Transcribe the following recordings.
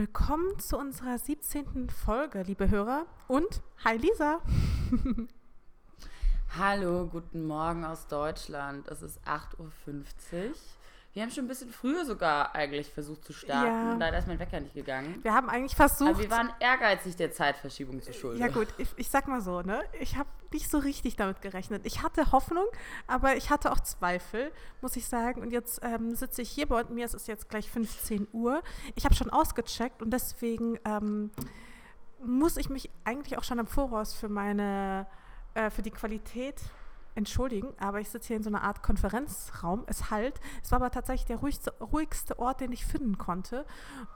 Willkommen zu unserer 17. Folge, liebe Hörer. Und hi Lisa. Hallo, guten Morgen aus Deutschland. Es ist 8.50 Uhr. Wir haben schon ein bisschen früher sogar eigentlich versucht zu starten. Ja. Leider ist mein Wecker nicht gegangen. Wir haben eigentlich versucht. Aber wir waren ehrgeizig der Zeitverschiebung zu schulden. ja gut, ich, ich sag mal so, ne? Ich habe nicht so richtig damit gerechnet. Ich hatte Hoffnung, aber ich hatte auch Zweifel, muss ich sagen. Und jetzt ähm, sitze ich hier bei mir, es ist jetzt gleich 15 Uhr. Ich habe schon ausgecheckt und deswegen ähm, muss ich mich eigentlich auch schon im Voraus für meine, äh, für die Qualität entschuldigen, aber ich sitze hier in so einer Art Konferenzraum. Es halt. Es war aber tatsächlich der ruhigste, ruhigste Ort, den ich finden konnte.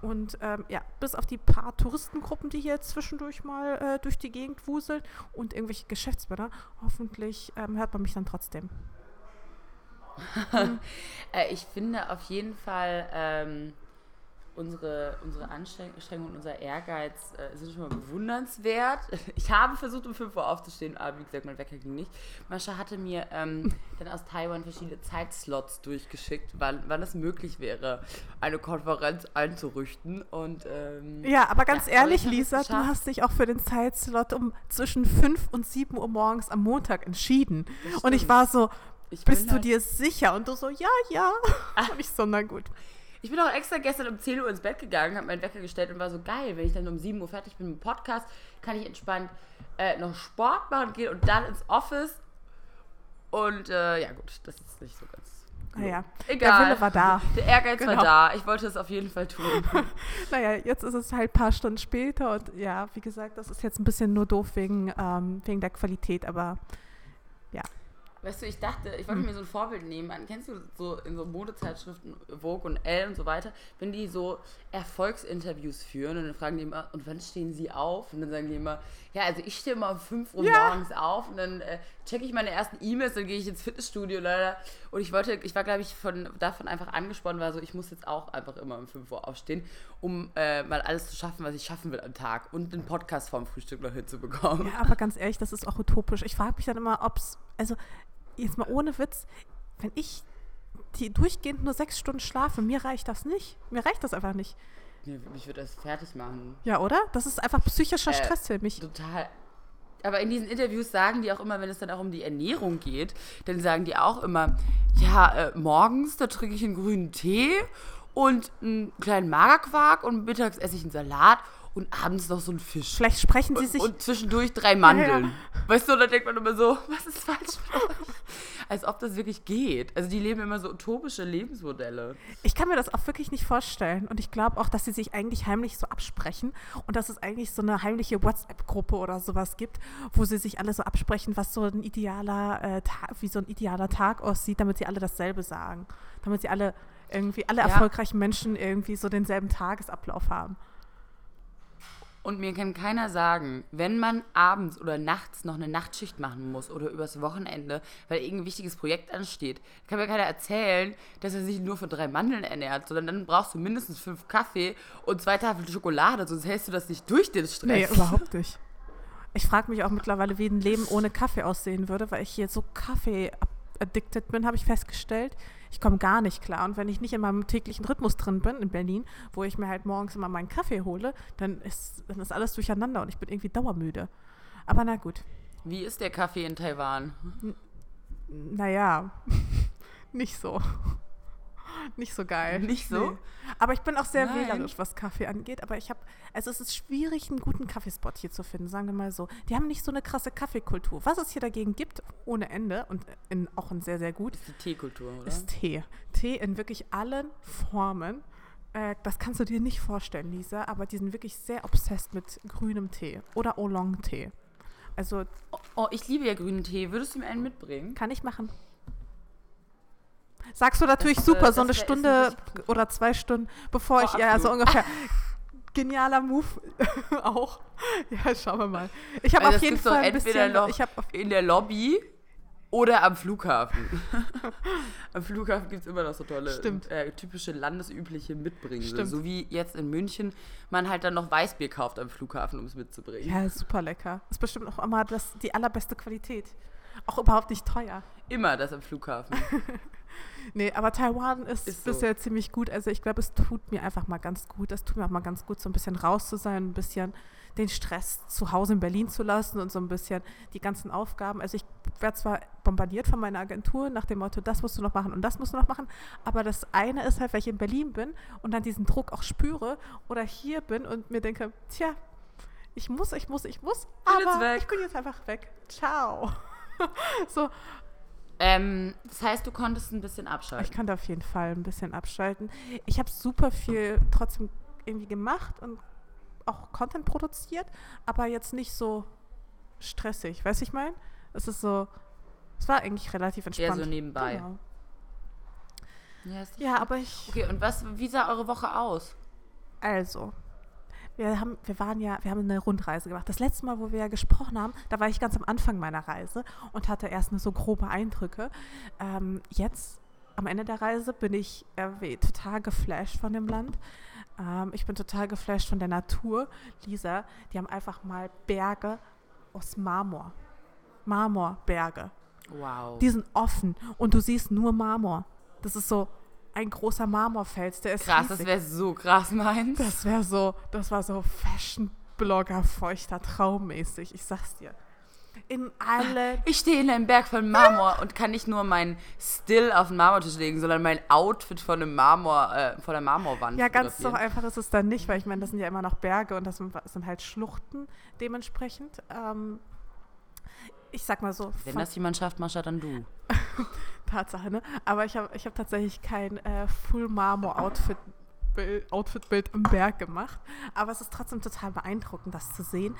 Und ähm, ja, bis auf die paar Touristengruppen, die hier zwischendurch mal äh, durch die Gegend wuseln und irgendwelche Geschäftsmänner, hoffentlich ähm, hört man mich dann trotzdem. Äh, ich finde auf jeden Fall ähm, unsere, unsere Anstrengung und unser Ehrgeiz äh, sind schon mal bewundernswert. Ich habe versucht, um 5 Uhr aufzustehen, aber wie gesagt, mein Wecker ging nicht. Mascha hatte mir ähm, dann aus Taiwan verschiedene Zeitslots durchgeschickt, wann, wann es möglich wäre, eine Konferenz einzurichten. Und, ähm, Ja, aber ganz Ja, ehrlich, Lisa, du hast dich auch für den Zeitslot um zwischen 5 und 7 Uhr morgens am Montag entschieden. Und ich war so, ich bist du halt- dir sicher? Und du so, ja, ja. Und ich so, na gut. Ich bin auch extra gestern um 10 Uhr ins Bett gegangen, habe meinen Wecker gestellt und war so geil, wenn ich dann um 7 Uhr fertig bin mit dem Podcast, kann ich entspannt äh, noch Sport machen gehen und dann ins Office. Und äh, ja gut, das ist nicht so ganz. Naja, Egal. der Wille war da. Der Ehrgeiz Genau. war da. Ich wollte es auf jeden Fall tun. Naja, jetzt ist es halt ein paar Stunden später und ja, wie gesagt, das ist jetzt ein bisschen nur doof wegen, ähm, wegen der Qualität, aber Weißt du, ich dachte, ich wollte mir so ein Vorbild nehmen. An- Kennst du so in so Modezeitschriften, Vogue und Elle und so weiter, wenn die so Erfolgsinterviews führen und dann fragen die immer, und wann stehen sie auf? Und dann sagen die immer, ja, also ich stehe immer um 5 Uhr Ja. morgens auf und dann äh, checke ich meine ersten E-Mails, dann gehe ich ins Fitnessstudio leider. Und ich wollte, ich war, glaube ich, von, davon einfach angesprochen, war so, ich muss jetzt auch einfach immer um 5 Uhr aufstehen, um äh, mal alles zu schaffen, was ich schaffen will am Tag und den Podcast vorm Frühstück noch hinzubekommen. ja, aber ganz ehrlich, das ist auch utopisch. Ich frage mich dann immer, ob es, also jetzt mal ohne Witz, wenn ich die durchgehend nur sechs Stunden schlafe, mir reicht das nicht. Mir reicht das einfach nicht. Nee, Ich würde das fertig machen. Ja, oder? Das ist einfach psychischer Äh, Stress für mich. Total. Aber in diesen Interviews sagen die auch immer, wenn es dann auch um die Ernährung geht, dann sagen die auch immer, ja, äh, morgens, da trinke ich einen grünen Tee und einen kleinen Magerquark und mittags esse ich einen Salat und abends noch so einen Fisch. Vielleicht sprechen sie Und, sich. und zwischendurch drei Mandeln. Ja, Weißt du, da denkt man immer so, was ist falsch mit euch? Als ob das wirklich geht. Also die leben immer so utopische Lebensmodelle. Ich kann mir das auch wirklich nicht vorstellen. Und ich glaube auch, dass sie sich eigentlich heimlich so absprechen und dass es eigentlich so eine heimliche WhatsApp-Gruppe oder sowas gibt, wo sie sich alle so absprechen, was so ein idealer äh, Tag, wie so ein idealer Tag aussieht, damit sie alle dasselbe sagen. Damit sie alle irgendwie, alle Ja. erfolgreichen Menschen irgendwie so denselben Tagesablauf haben. Und mir kann keiner sagen, wenn man abends oder nachts noch eine Nachtschicht machen muss oder übers Wochenende, weil irgendein wichtiges Projekt ansteht, kann mir keiner erzählen, dass er sich nur von drei Mandeln ernährt, sondern dann brauchst du mindestens fünf Kaffee und zwei Tafeln Schokolade, sonst hältst du das nicht durch, den Stress. Nee, überhaupt nicht. Ich frage mich auch mittlerweile, wie ein Leben ohne Kaffee aussehen würde, weil ich hier so Kaffee-addicted bin, habe ich festgestellt. Ich komme gar nicht klar. Und wenn ich nicht in meinem täglichen Rhythmus drin bin in Berlin, wo ich mir halt morgens immer meinen Kaffee hole, dann ist, dann ist alles durcheinander und ich bin irgendwie dauermüde. Aber na gut. Wie ist der Kaffee in Taiwan? Naja, nicht so. Nicht so geil. Nicht so? Aber ich bin auch sehr Nein. wählerisch, was Kaffee angeht. Aber ich habe, also es ist schwierig, einen guten Kaffeespot hier zu finden, sagen wir mal so. Die haben nicht so eine krasse Kaffeekultur. Was es hier dagegen gibt, ohne Ende und in, auch in sehr, sehr gut, Das ist die Teekultur, oder? ist Tee. Tee in wirklich allen Formen. Äh, das kannst du dir nicht vorstellen, Lisa, aber die sind wirklich sehr obsessed mit grünem Tee oder Oolong-Tee. Also oh, oh, ich liebe ja grünen Tee. Würdest du mir einen mitbringen? kann ich machen. Sagst du natürlich Das, äh, super, so eine Stunde oder zwei Stunden, bevor ich, Vor ja, so ungefähr. Genialer Move auch. Ja, schauen wir mal. Ich habe Also auf jeden Fall ein entweder bisschen, noch ich auf in der Lobby oder am Flughafen. am Flughafen gibt es immer noch so tolle. Äh, typische landesübliche Mitbringsel. Stimmt. So wie jetzt in München man halt dann noch Weißbier kauft am Flughafen, um es mitzubringen. Ja, super lecker. Ist bestimmt auch immer das, die allerbeste Qualität. Auch überhaupt nicht teuer. Immer das am Flughafen. Nee, aber Taiwan ist, Ist so. bisher ziemlich gut. Also ich glaube, es tut mir einfach mal ganz gut. Es tut mir auch mal ganz gut, so ein bisschen raus zu sein, ein bisschen den Stress zu Hause in Berlin zu lassen und so ein bisschen die ganzen Aufgaben. Also ich werde zwar bombardiert von meiner Agentur nach dem Motto, das musst du noch machen und das musst du noch machen, aber das eine ist halt, weil ich in Berlin bin und dann diesen Druck auch spüre oder hier bin und mir denke, tja, ich muss, ich muss, ich muss, aber weg. ich bin jetzt einfach weg. Ciao. so, Ähm, das heißt, du konntest ein bisschen ich abschalten. kann da auf jeden Fall ein bisschen abschalten. Ich habe super viel trotzdem irgendwie gemacht und auch Content produziert, aber jetzt nicht so stressig. Weißt du, ich meine? Es ist so, es war eigentlich relativ entspannt. so nebenbei. Genau. Ja, ist Ja, aber ich, Okay, und was, wie sah eure Woche aus? also, wir haben, wir waren ja, wir haben eine Rundreise gemacht. Das letzte Mal, wo wir ja gesprochen haben, da war ich ganz am Anfang meiner Reise und hatte erst nur so grobe Eindrücke. Ähm, jetzt, am Ende der Reise, bin ich irgendwie total geflasht von dem Land. Ähm, ich bin total geflasht von der Natur. Lisa, die haben einfach mal Berge aus Marmor. Marmorberge. Wow. Die sind offen und du siehst nur Marmor. Das ist so ein großer Marmorfels, der ist krass, das riesig. wäre so krass meins. Das wäre so, das war so Fashion-Blogger, feuchter Traummäßig, ich sag's dir. In alle, Ich stehe in einem Berg von Marmor und kann nicht nur mein Still auf den Marmortisch legen, sondern mein Outfit von einem Marmor, äh, von der Marmorwand. ja ganz so einfach ist es dann nicht, weil ich meine, das sind ja immer noch Berge und das sind, das sind halt Schluchten dementsprechend. Ähm, ich sag mal so, Wenn das jemand schafft, Mascha, dann du. Tatsache, ne? Aber ich habe ich hab tatsächlich kein äh, Full-Marmor-Outfit Bild- Outfit-Bild im Berg gemacht. Aber es ist trotzdem total beeindruckend, das zu sehen.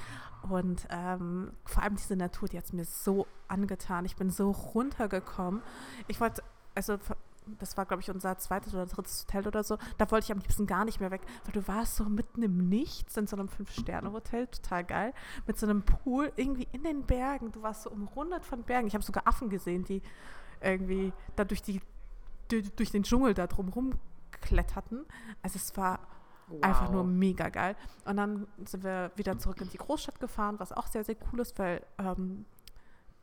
Und ähm, vor allem diese Natur, die hat es mir so angetan. Ich bin so runtergekommen. Ich wollte, also das war, glaube ich, unser zweites oder drittes Hotel oder so. Da wollte ich am liebsten gar nicht mehr weg, weil du warst so mitten im Nichts in so einem Fünf-Sterne-Hotel, total geil, mit so einem Pool irgendwie in den Bergen. Du warst so umrundet von Bergen. Ich habe sogar Affen gesehen, die irgendwie da durch, die, durch, den Dschungel da drumherum kletterten. Also es war einfach nur mega geil. Und dann sind wir wieder zurück in die Großstadt gefahren, was auch sehr, sehr cool ist, weil ähm,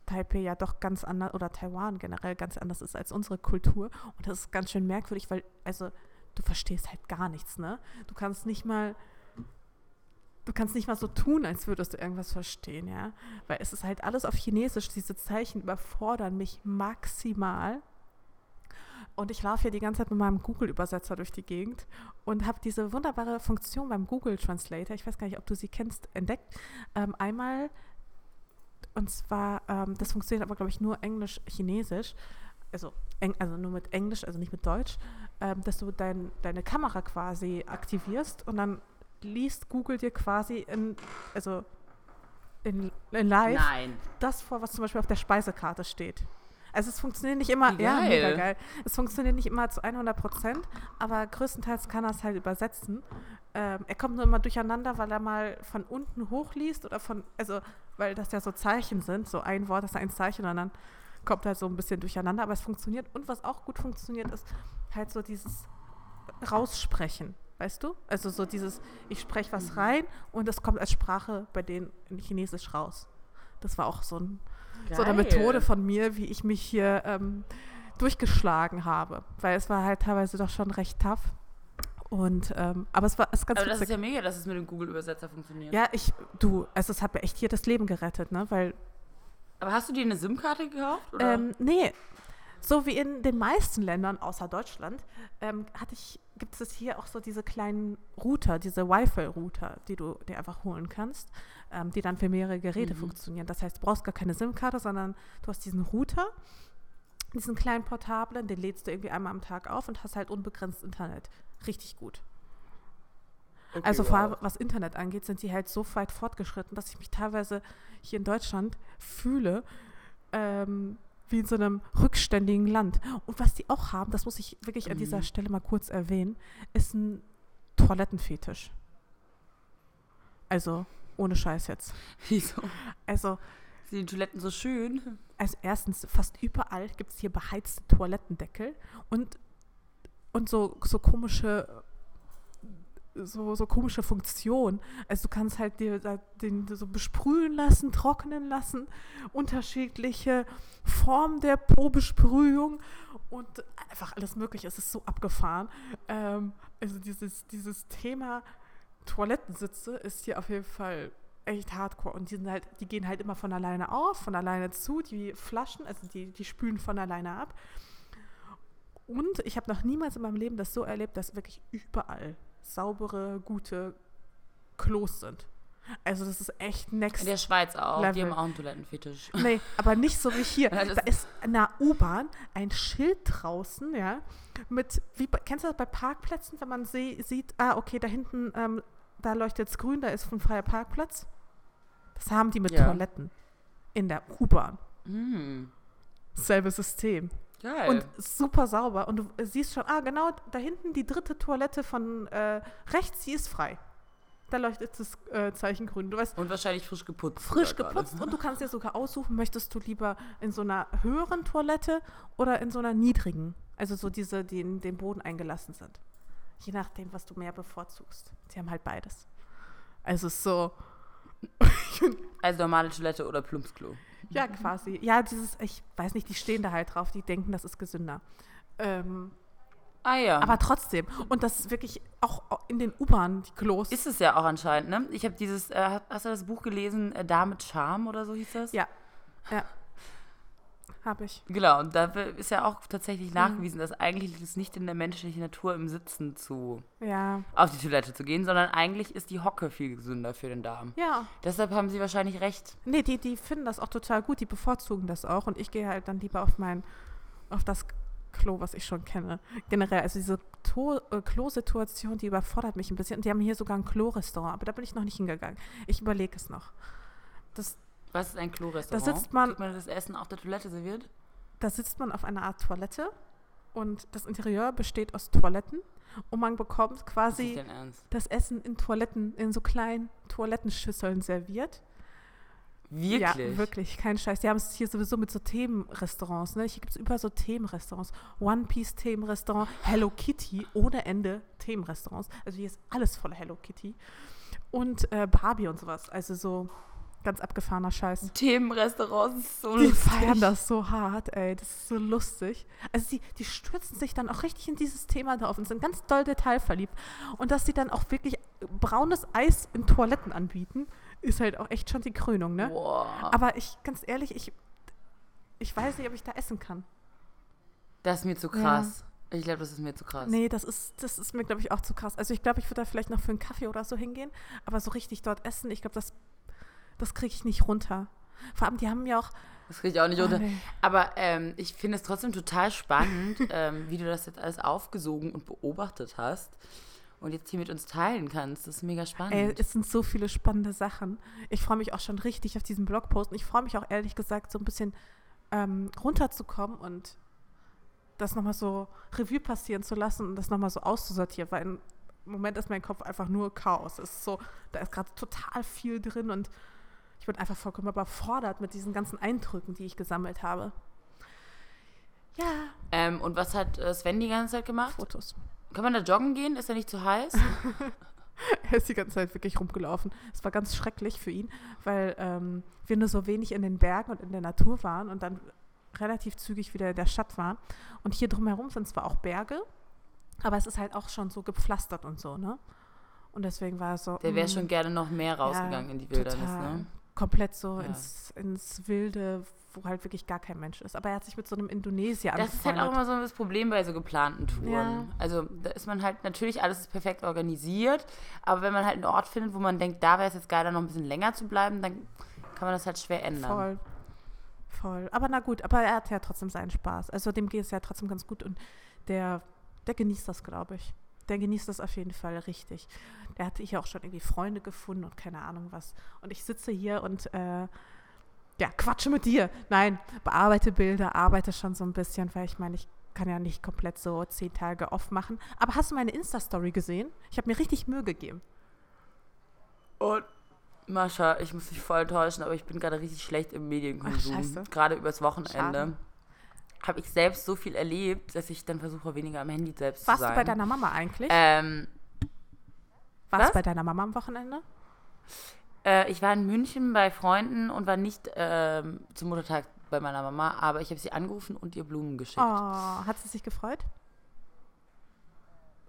Taipei ja doch ganz anders, oder Taiwan generell ganz anders ist als unsere Kultur. Und das ist ganz schön merkwürdig, weil, also, du verstehst halt gar nichts, ne? Du kannst nicht mal, du kannst nicht mal so tun, als würdest du irgendwas verstehen, ja? Weil es ist halt alles auf Chinesisch. Diese Zeichen überfordern mich maximal. Und ich laufe hier die ganze Zeit mit meinem Google-Übersetzer durch die Gegend und habe diese wunderbare Funktion beim Google Translator, ich weiß gar nicht, ob du sie kennst, entdeckt. Ähm, einmal, und zwar, ähm, das funktioniert aber, glaube ich, nur Englisch-Chinesisch, also, eng, also nur mit Englisch, also nicht mit Deutsch, ähm, dass du dein, deine Kamera quasi aktivierst und dann liest Google dir quasi in, also in, in live Nein. das vor, was zum Beispiel auf der Speisekarte steht. Also es funktioniert nicht immer, Wie ja, geil. mega geil. Es funktioniert nicht immer zu 100 Prozent, aber größtenteils kann er es halt übersetzen. Ähm, er kommt nur immer durcheinander, weil er mal von unten hochliest oder von, also, weil das ja so Zeichen sind, so ein Wort ist ein Zeichen und dann kommt halt so ein bisschen durcheinander, aber es funktioniert. Und was auch gut funktioniert, ist halt so dieses Raussprechen, weißt du? Also so dieses, ich spreche was rein und das kommt als Sprache bei denen in Chinesisch raus. Das war auch so ein so eine. Methode von mir, wie ich mich hier ähm, durchgeschlagen habe. Weil es war halt teilweise doch schon recht tough. Und, ähm, aber es war es ganz Aber das ist ja mega, dass es mit dem Google-Übersetzer funktioniert. Ja, ich, du, also es hat mir echt hier das Leben gerettet, ne? Weil, Aber hast du dir eine SIM-Karte gekauft? Oder? ähm, nee, so wie in den meisten Ländern außer Deutschland, ähm, hatte ich, gibt es hier auch so diese kleinen Router, diese Wi-Fi-Router, die du dir einfach holen kannst, ähm, die dann für mehrere Geräte Mhm. funktionieren. Das heißt, du brauchst gar keine SIM-Karte, sondern du hast diesen Router, diesen kleinen portablen, den lädst du irgendwie einmal am Tag auf und hast halt unbegrenzt Internet. Richtig gut. Okay, Also vor allem, was Internet angeht, sind die halt so weit fortgeschritten, dass ich mich teilweise hier in Deutschland fühle ähm, wie in so einem rückständigen Land. Und was die auch haben, das muss ich wirklich an dieser Mhm. Stelle mal kurz erwähnen, ist ein Toilettenfetisch. Also ohne Scheiß jetzt. Wieso? Also, Sind die Toiletten so schön? also erstens, fast überall gibt es hier beheizte Toilettendeckel und, und so, so komische so, so komische Funktionen. Also du kannst halt dir den so besprühen lassen, trocknen lassen, unterschiedliche Formen der Po-Besprühung und einfach alles mögliche. Es ist so abgefahren. Ähm, also dieses, dieses Thema Toilettensitze ist hier auf jeden Fall echt hardcore. Und die sind halt, die gehen halt immer von alleine auf, von alleine zu, die Flaschen, also die, die spülen von alleine ab. Und ich habe noch niemals in meinem Leben das so erlebt, dass wirklich überall saubere, gute Klos sind. Also das ist echt next. In der Schweiz auch. Level. Die haben auch einen Toilettenfetisch. Nee, aber nicht so wie hier. Da ist in der U-Bahn ein Schild draußen, ja, mit, wie, kennst du das bei Parkplätzen, wenn man seh, sieht, ah, okay, da hinten, ähm, da leuchtet es grün, da ist ein freier Parkplatz. Das haben die mit Ja. Toiletten in der U-Bahn. Hm. Selbes System. Geil. Und super sauber. Und du siehst schon, ah, genau, da hinten die dritte Toilette von äh, rechts, die ist frei. Da leuchtet das äh, Zeichen grün. Du weißt, Und wahrscheinlich frisch geputzt. frisch geputzt gerade. und du kannst dir sogar aussuchen, möchtest du lieber in so einer höheren Toilette oder in so einer niedrigen, also so diese, die in den Boden eingelassen sind. Je nachdem, was du mehr bevorzugst. Sie haben halt beides. Also so, Also normale Toilette oder Plumpsklo. Ja quasi. Ja, dieses, ich weiß nicht, die stehen da halt drauf, die denken, das ist gesünder. Ähm, Ah ja. aber trotzdem. Und das ist wirklich auch in den U-Bahnen, die Klos. ist es ja auch anscheinend, ne? Ich habe dieses, äh, hast du das Buch gelesen, äh, Da mit Charme oder so hieß das? Ja. Ja. Habe ich. Genau, und da ist ja auch tatsächlich Mhm. nachgewiesen, dass eigentlich liegt es nicht in der menschlichen Natur, im Sitzen zu Ja. auf die Toilette zu gehen, sondern eigentlich ist die Hocke viel gesünder für den Darm. Ja. Deshalb haben sie wahrscheinlich recht. Nee, die, die finden das auch total gut, die bevorzugen das auch und ich gehe halt dann lieber auf mein, auf das Klo, was ich schon kenne. Generell, also diese äh, Klo-Situation, die überfordert mich ein bisschen. Und die haben hier sogar ein Klo-Restaurant, aber da bin ich noch nicht hingegangen. Ich überlege es noch. Das, Was ist ein Klo-Restaurant? Da sitzt man- Kriegt man das Essen auf der Toilette serviert? da sitzt man auf einer Art Toilette und das Interieur besteht aus Toiletten und man bekommt Das quasi Ernst. das Essen in Toiletten, in so kleinen Toilettenschüsseln serviert. Wirklich? Ja, wirklich, kein Scheiß. Die haben es hier sowieso mit so Themenrestaurants. Ne? Hier gibt es überall so Themenrestaurants. One Piece Themenrestaurant, Hello Kitty, ohne Ende Themenrestaurants. Also hier ist alles voller Hello Kitty. Und äh, Barbie und sowas. Also so ganz abgefahrener Scheiß. Themenrestaurants ist so Die lustig. feiern das so hart, ey. Das ist so lustig. Also die, die stürzen sich dann auch richtig in dieses Thema drauf und sind ganz doll detailverliebt. Und dass sie dann auch wirklich braunes Eis in Toiletten anbieten, ist halt auch echt schon die Krönung, ne? Boah. Aber ich, ganz ehrlich, ich, ich weiß nicht, ob ich da essen kann. Das ist mir zu krass. Ich glaube, das ist mir zu krass. Nee, das ist, das ist mir, glaube ich, auch zu krass. Also ich glaube, ich würde da vielleicht noch für einen Kaffee oder so hingehen, aber so richtig dort essen, ich glaube, das, das kriege ich nicht runter. Vor allem, die haben ja auch. Das kriege ich auch nicht Oh, runter. nee. Aber ähm, ich finde es trotzdem total spannend, ähm, wie du das jetzt alles aufgesogen und beobachtet hast und jetzt hier mit uns teilen kannst. Das ist mega spannend. Ey, es sind so viele spannende Sachen. Ich freue mich auch schon richtig auf diesen Blogpost. Und ich freue mich auch ehrlich gesagt, so ein bisschen ähm, runterzukommen und das nochmal so Revue passieren zu lassen und das nochmal so auszusortieren, weil im Moment ist mein Kopf einfach nur Chaos. Es ist so, da ist gerade total viel drin und ich bin einfach vollkommen überfordert mit diesen ganzen Eindrücken, die ich gesammelt habe. Ja, ähm, und was hat äh, Sven die ganze Zeit gemacht? Fotos. Kann man da joggen gehen? Ist er nicht zu heiß? Er ist die ganze Zeit wirklich rumgelaufen. Es war ganz schrecklich für ihn, weil ähm, wir nur so wenig in den Bergen und in der Natur waren und dann relativ zügig wieder in der Stadt waren. Und hier drumherum sind zwar auch Berge, aber es ist halt auch schon so gepflastert und so, ne? Und deswegen war es so. Der wäre mm, schon gerne noch mehr rausgegangen in die Wildernis, total. ne? Komplett so Ja. ins, ins Wilde, wo halt wirklich gar kein Mensch ist. Aber er hat sich mit so einem Indonesier Das ist halt auch immer so das Problem bei so geplanten Touren. Ja. Also da ist man halt, natürlich alles ist perfekt organisiert, aber wenn man halt einen Ort findet, wo man denkt, da wäre es jetzt geil, da noch ein bisschen länger zu bleiben, dann kann man das halt schwer ändern. Voll. Voll. Aber na gut, aber er hat ja trotzdem seinen Spaß. Also dem geht es ja trotzdem ganz gut und der, der genießt das, glaube ich. Der genießt das auf jeden Fall richtig. Der hatte hier auch schon irgendwie Freunde gefunden und keine Ahnung was. Und ich sitze hier und äh, ja, quatsche mit dir. Nein, bearbeite Bilder, arbeite schon so ein bisschen, weil ich meine, ich kann ja nicht komplett so zehn Tage off machen. Aber hast du meine Insta-Story gesehen? Ich habe mir richtig Mühe gegeben. Und Mascha, ich muss dich voll täuschen, aber ich bin gerade richtig schlecht im Ach, Medienkonsum. scheiße. gerade übers Wochenende. Schade. Habe ich selbst so viel erlebt, dass ich dann versuche, weniger am Handy selbst Warst zu sein. du bei deiner Mama eigentlich? Ähm, Warst Was? du bei deiner Mama am Wochenende? Äh, ich war in München bei Freunden und war nicht ähm, zum Muttertag bei meiner Mama, aber ich habe sie angerufen und ihr Blumen geschickt. Oh, hat sie sich gefreut?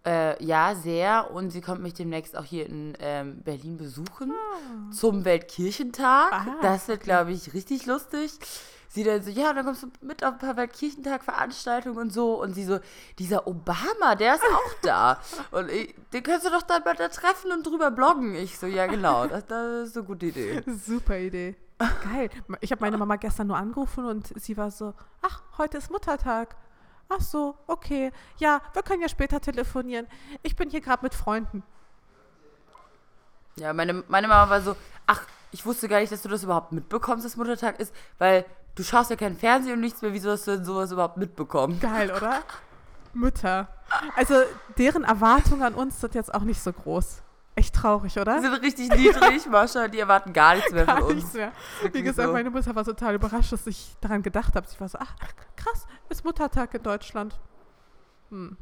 Äh, ja, sehr. Und sie kommt mich demnächst auch hier in ähm, Berlin besuchen Ah. zum Weltkirchentag. Ah, das wird, glaube ich, richtig lustig. Sie dann so, ja, dann kommst du mit auf ein paar Weltkirchentag-Veranstaltungen und so. Und sie so, dieser Obama, der ist auch da. Und ich, den kannst du doch dann mal da treffen und drüber bloggen. Ich so, ja, genau, das, das ist eine gute Idee. Super Idee. Geil. Ich habe meine Mama gestern nur angerufen und sie war so, ach, heute ist Muttertag. Ach so, okay. Ja, wir können ja später telefonieren. Ich bin hier gerade mit Freunden. Ja, meine, meine Mama war so, ach, ich wusste gar nicht, dass du das überhaupt mitbekommst, dass Muttertag ist, weil du schaust ja kein Fernsehen und nichts mehr, wieso hast du denn sowas überhaupt mitbekommen? Geil, oder? Mütter. Also deren Erwartungen an uns sind jetzt auch nicht so groß. Echt traurig, Die oder? sind richtig niedrig, Mascha, die erwarten gar nichts mehr Gar von uns. nichts mehr. Wie gesagt, so. meine Mutter war total überrascht, dass ich daran gedacht habe. Sie war so, ach, krass, ist Muttertag in Deutschland. Hm.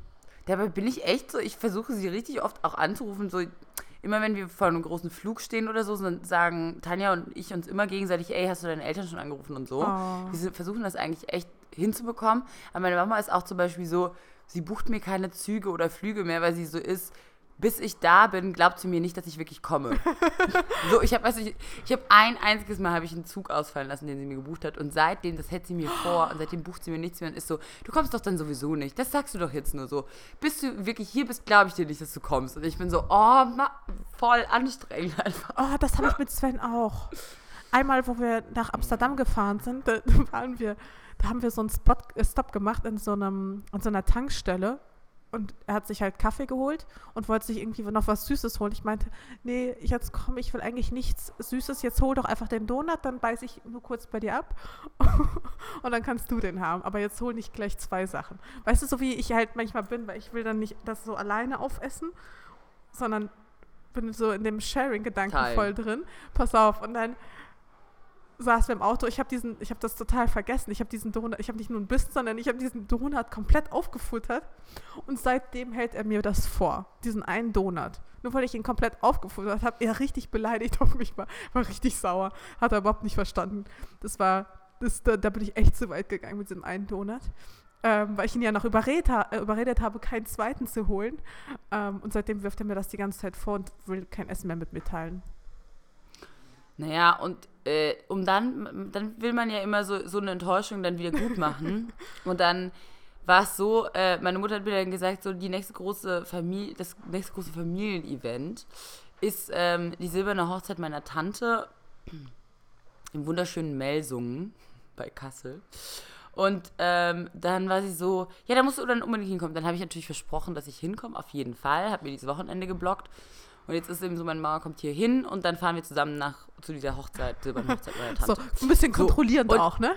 Dabei bin ich echt so, ich versuche sie richtig oft auch anzurufen, so immer wenn wir vor einem großen Flug stehen oder so, dann sagen Tanja und ich uns immer gegenseitig, ey, hast du deine Eltern schon angerufen und so. Oh. Wir versuchen das eigentlich echt hinzubekommen. Aber meine Mama ist auch zum Beispiel so, sie bucht mir keine Züge oder Flüge mehr, weil sie so ist, bis ich da bin, glaubt sie mir nicht, dass ich wirklich komme. so, ich habe, weißt du, ich, ich habe ein einziges Mal habe ich einen Zug ausfallen lassen, den sie mir gebucht hat. Und seitdem, das hält sie mir vor und seitdem bucht sie mir nichts mehr und ist so, du kommst doch dann sowieso nicht. Das sagst du doch jetzt nur so. Bis du wirklich hier bist, glaube ich dir nicht, dass du kommst. Und ich bin so, oh, voll anstrengend einfach. Oh, das habe ich mit Sven auch. Einmal, wo wir nach Amsterdam gefahren sind, da waren wir, da haben wir so einen Spot, äh, Stop gemacht in so einem, an so einer Tankstelle. Und er hat sich halt Kaffee geholt und wollte sich irgendwie noch was Süßes holen. Ich meinte, nee, jetzt komm, ich will eigentlich nichts Süßes. Jetzt hol doch einfach den Donut, dann beiß ich nur kurz bei dir ab. und dann kannst du den haben. Aber jetzt hol nicht gleich zwei Sachen. Weißt du, so wie ich halt manchmal bin, weil ich will dann nicht das so alleine aufessen, sondern bin so in dem Sharing-Gedanken voll drin. Pass auf. Und dann saß wir im Auto. Ich habe diesen, das total vergessen. Ich habe diesen Donut, ich habe nicht nur einen Bissen, sondern ich habe diesen Donut komplett aufgefuttert. Und seitdem hält er mir das vor, diesen einen Donut. Nur weil ich ihn komplett aufgefuttert habe, er richtig beleidigt auf mich war, war richtig sauer. Hat er überhaupt nicht verstanden. Das war, das, da, da bin ich echt zu weit gegangen mit diesem einen Donut. Ähm, weil ich ihn ja noch überredet, äh, überredet habe, keinen zweiten zu holen. Ähm, und seitdem wirft er mir das die ganze Zeit vor und will kein Essen mehr mit mir teilen. Naja, und äh, um dann, dann will man ja immer so, so eine Enttäuschung dann wieder gut machen. und dann war es so, äh, meine Mutter hat mir dann gesagt, so die nächste große Familie, das nächste große Familienevent ist ähm, die silberne Hochzeit meiner Tante im wunderschönen Melsungen bei Kassel. Und ähm, dann war sie so, ja, da musst du dann unbedingt hinkommen. Dann habe ich natürlich versprochen, dass ich hinkomme, auf jeden Fall. Habe mir dieses Wochenende geblockt. Und jetzt ist eben so, meine Mama kommt hier hin und dann fahren wir zusammen nach zu dieser Hochzeit, silbernen Hochzeit meiner So, Tante. ein bisschen So, kontrollierend und- auch, ne?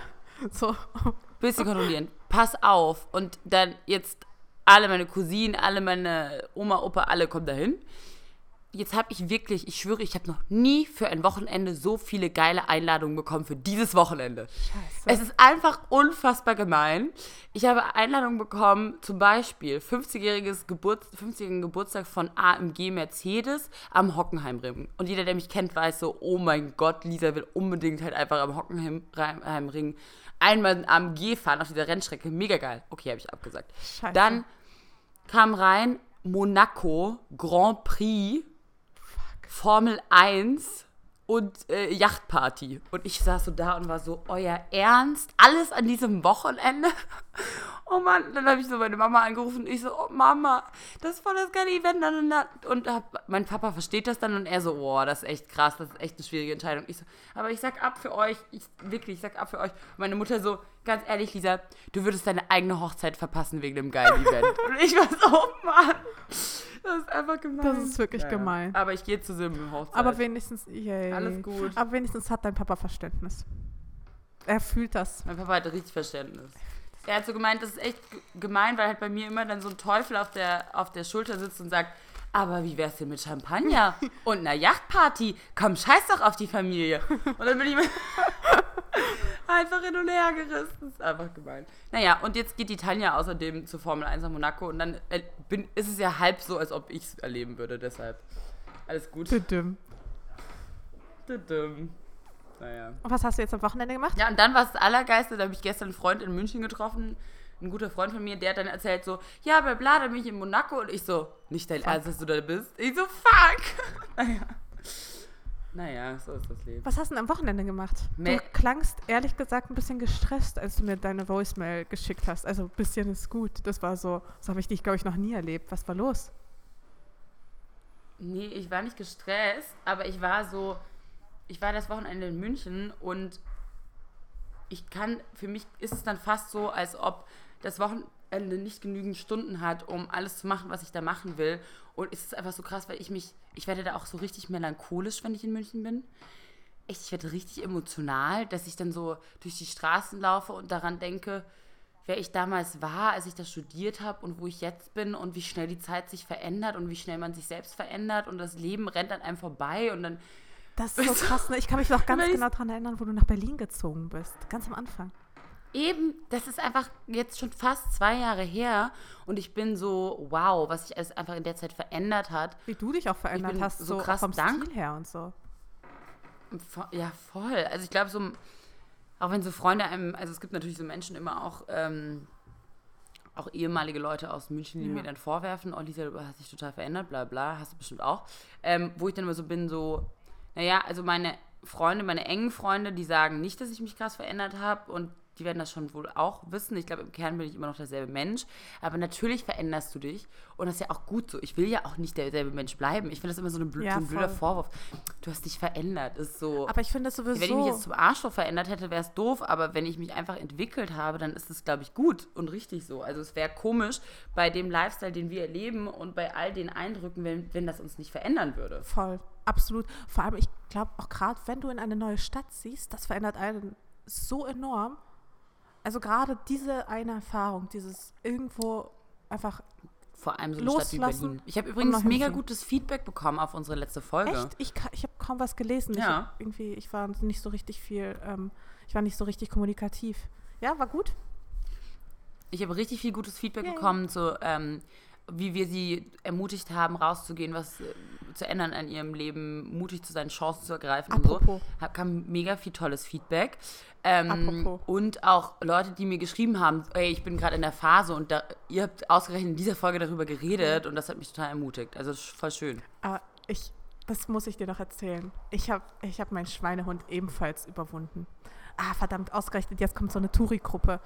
So. Bisschen kontrollieren. Pass auf. Und dann jetzt alle meine Cousinen, alle meine Oma, Opa, alle kommen dahin. Jetzt habe ich wirklich, ich schwöre, ich habe noch nie für ein Wochenende so viele geile Einladungen bekommen für dieses Wochenende. Scheiße. Es ist einfach unfassbar gemein. Ich habe Einladungen bekommen, zum Beispiel 50-jähriges Geburt, 50 Geburtstag von AMG Mercedes am Hockenheimring. Und jeder, der mich kennt, weiß so, oh mein Gott, Lisa will unbedingt halt einfach am Hockenheimring einmal ein AMG fahren auf dieser Rennstrecke. Mega geil. Okay, habe ich abgesagt. Scheiße. Dann kam rein Monaco Grand Prix Formel 1 und äh, Yachtparty. Und ich saß so da und war so, euer Ernst? Alles an diesem Wochenende? Oh Mann, dann habe ich so meine Mama angerufen und ich so, oh Mama, das ist voll das geile Event. Und, und hab, mein Papa versteht das dann und er so, oh, das ist echt krass, das ist echt eine schwierige Entscheidung. Ich so, aber ich sag ab für euch, ich, wirklich, ich sag ab für euch. Und meine Mutter so, ganz ehrlich, Lisa, du würdest deine eigene Hochzeit verpassen wegen dem geilen Event. und ich war so, oh Mann, das ist einfach gemein. Das ist wirklich gemein. Aber ich gehe zu Silben Hochzeit. Aber wenigstens, yay. Alles gut. Aber wenigstens hat dein Papa Verständnis. Er fühlt das. Mein Papa hatte richtig Verständnis. Er hat so gemeint, das ist echt gemein, weil halt bei mir immer dann so ein Teufel auf der, auf der Schulter sitzt und sagt, aber wie wär's denn mit Champagner und einer Yachtparty? Komm, scheiß doch auf die Familie. Und dann bin ich einfach hin und her gerissen. Das ist einfach gemein. Naja, und jetzt geht die Tanja außerdem zur Formel 1 nach Monaco und dann äh, bin, ist es ja halb so, als ob ich es erleben würde, deshalb. Alles gut. Düdüm. Düdüm. Naja. Und was hast du jetzt am Wochenende gemacht? Ja, und dann war es das Allergeiste, da habe ich gestern einen Freund in München getroffen, ein guter Freund von mir, der hat dann erzählt so, ja, bla bla, da bin ich in Monaco und ich so, nicht dein Ernst, dass du da bist? Ich so, fuck! naja. Naja, so ist das Leben. Was hast du denn am Wochenende gemacht? Me- du klangst ehrlich gesagt ein bisschen gestresst, als du mir deine Voicemail geschickt hast. Also ein bisschen ist gut. Das war so, so habe ich dich, glaube ich, noch nie erlebt. Was war los? Nee, ich war nicht gestresst, aber ich war so, ich war das Wochenende in München und ich kann, für mich ist es dann fast so, als ob das Wochenende nicht genügend Stunden hat, um alles zu machen, was ich da machen will. Und es ist einfach so krass, weil ich mich, ich werde da auch so richtig melancholisch, wenn ich in München bin. Echt, ich werde richtig emotional, dass ich dann so durch die Straßen laufe und daran denke, wer ich damals war, als ich das studiert habe und wo ich jetzt bin und wie schnell die Zeit sich verändert und wie schnell man sich selbst verändert und das Leben rennt an einem vorbei und dann Das ist so krass. Ne? Ich kann mich noch ganz genau daran erinnern, wo du nach Berlin gezogen bist. Ganz am Anfang. eben, das ist einfach jetzt schon fast zwei Jahre her und ich bin so, wow, was sich alles einfach in der Zeit verändert hat. Wie du dich auch verändert hast, so so, krass vom dank- Stil her und so. Ja, voll. Also ich glaube, so, auch wenn so Freunde einem, also es gibt natürlich so Menschen immer auch, ähm, auch ehemalige Leute aus München, die Ja. mir dann vorwerfen, oh Lisa, du hast dich total verändert, bla bla, hast du bestimmt auch. Ähm, wo ich dann immer so bin, so, naja, also meine Freunde, meine engen Freunde, die sagen nicht, dass ich mich krass verändert habe und die werden das schon wohl auch wissen. Ich glaube, im Kern bin ich immer noch derselbe Mensch. Aber natürlich veränderst du dich. Und das ist ja auch gut so. Ich will ja auch nicht derselbe Mensch bleiben. Ich finde das immer so, eine blö Ja, so ein blöder voll. Vorwurf. Du hast dich verändert. Ist so. Aber ich finde es sowieso. Wenn ich mich jetzt zum Arschloch verändert hätte, wäre es doof, aber wenn ich mich einfach entwickelt habe, dann ist es, glaube ich, gut und richtig so. Also es wäre komisch bei dem Lifestyle, den wir erleben und bei all den Eindrücken, wenn, wenn das uns nicht verändern würde. Voll, absolut. Vor allem, ich glaube auch gerade, wenn du in eine neue Stadt ziehst, das verändert einen so enorm. Also gerade diese eine Erfahrung, dieses irgendwo einfach, Vor allem so eine Stadt wie Loslassen Berlin. Ich habe übrigens noch mega gutes Feedback bekommen auf unsere letzte Folge. echt, ich, ich habe kaum was gelesen. Ich, Ja. hab irgendwie, ich war nicht so richtig viel, ähm, ich war nicht so richtig kommunikativ. Ja, war gut. Ich habe richtig viel gutes Feedback Yay. bekommen, zu, ähm, wie wir sie ermutigt haben, rauszugehen, was äh, zu ändern an ihrem Leben, mutig zu sein, Chancen zu ergreifen Apropos. und so. Hab, kam mega viel tolles Feedback. Ähm, Apropos. Und auch Leute, die mir geschrieben haben, ey, ich bin gerade in der Phase und da, ihr habt ausgerechnet in dieser Folge darüber geredet und das hat mich total ermutigt. Also voll schön. Aber ich, das muss ich dir noch erzählen. Ich habe ich hab meinen Schweinehund ebenfalls überwunden. Ah, verdammt, ausgerechnet, jetzt kommt so eine Touri-Gruppe.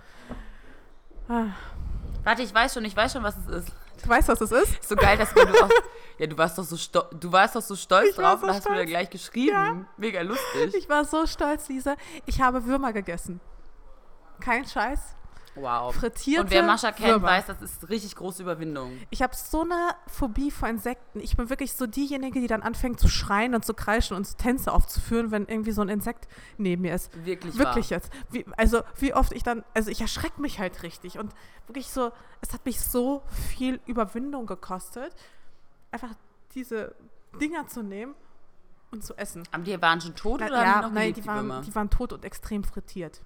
Ah, Warte, ich weiß schon, ich weiß schon, was es ist. Du weißt, was es ist? Ist so geil, dass du auch, ja, du warst doch so stolz, du warst doch so stolz Ich drauf so und hast mir stolz. dann gleich geschrieben. Ja. Mega lustig. Ich war so stolz, Lisa. Ich habe Würmer gegessen. Kein Scheiß. Wow. Frittierte Und wer Mascha kennt, Würmer. weiß, das ist richtig große Überwindung. Ich habe so eine Phobie vor Insekten. Ich bin wirklich so diejenige, die dann anfängt zu schreien und zu kreischen und Tänze aufzuführen, wenn irgendwie so ein Insekt neben mir ist. Wirklich, Wirklich wahr. jetzt. Wie, also wie oft ich dann, also ich erschrecke mich halt richtig und wirklich so, es hat mich so viel Überwindung gekostet, einfach diese Dinger zu nehmen und zu essen. Aber die waren schon tot Na, oder haben ja, die noch nein, die waren, die waren tot und extrem frittiert.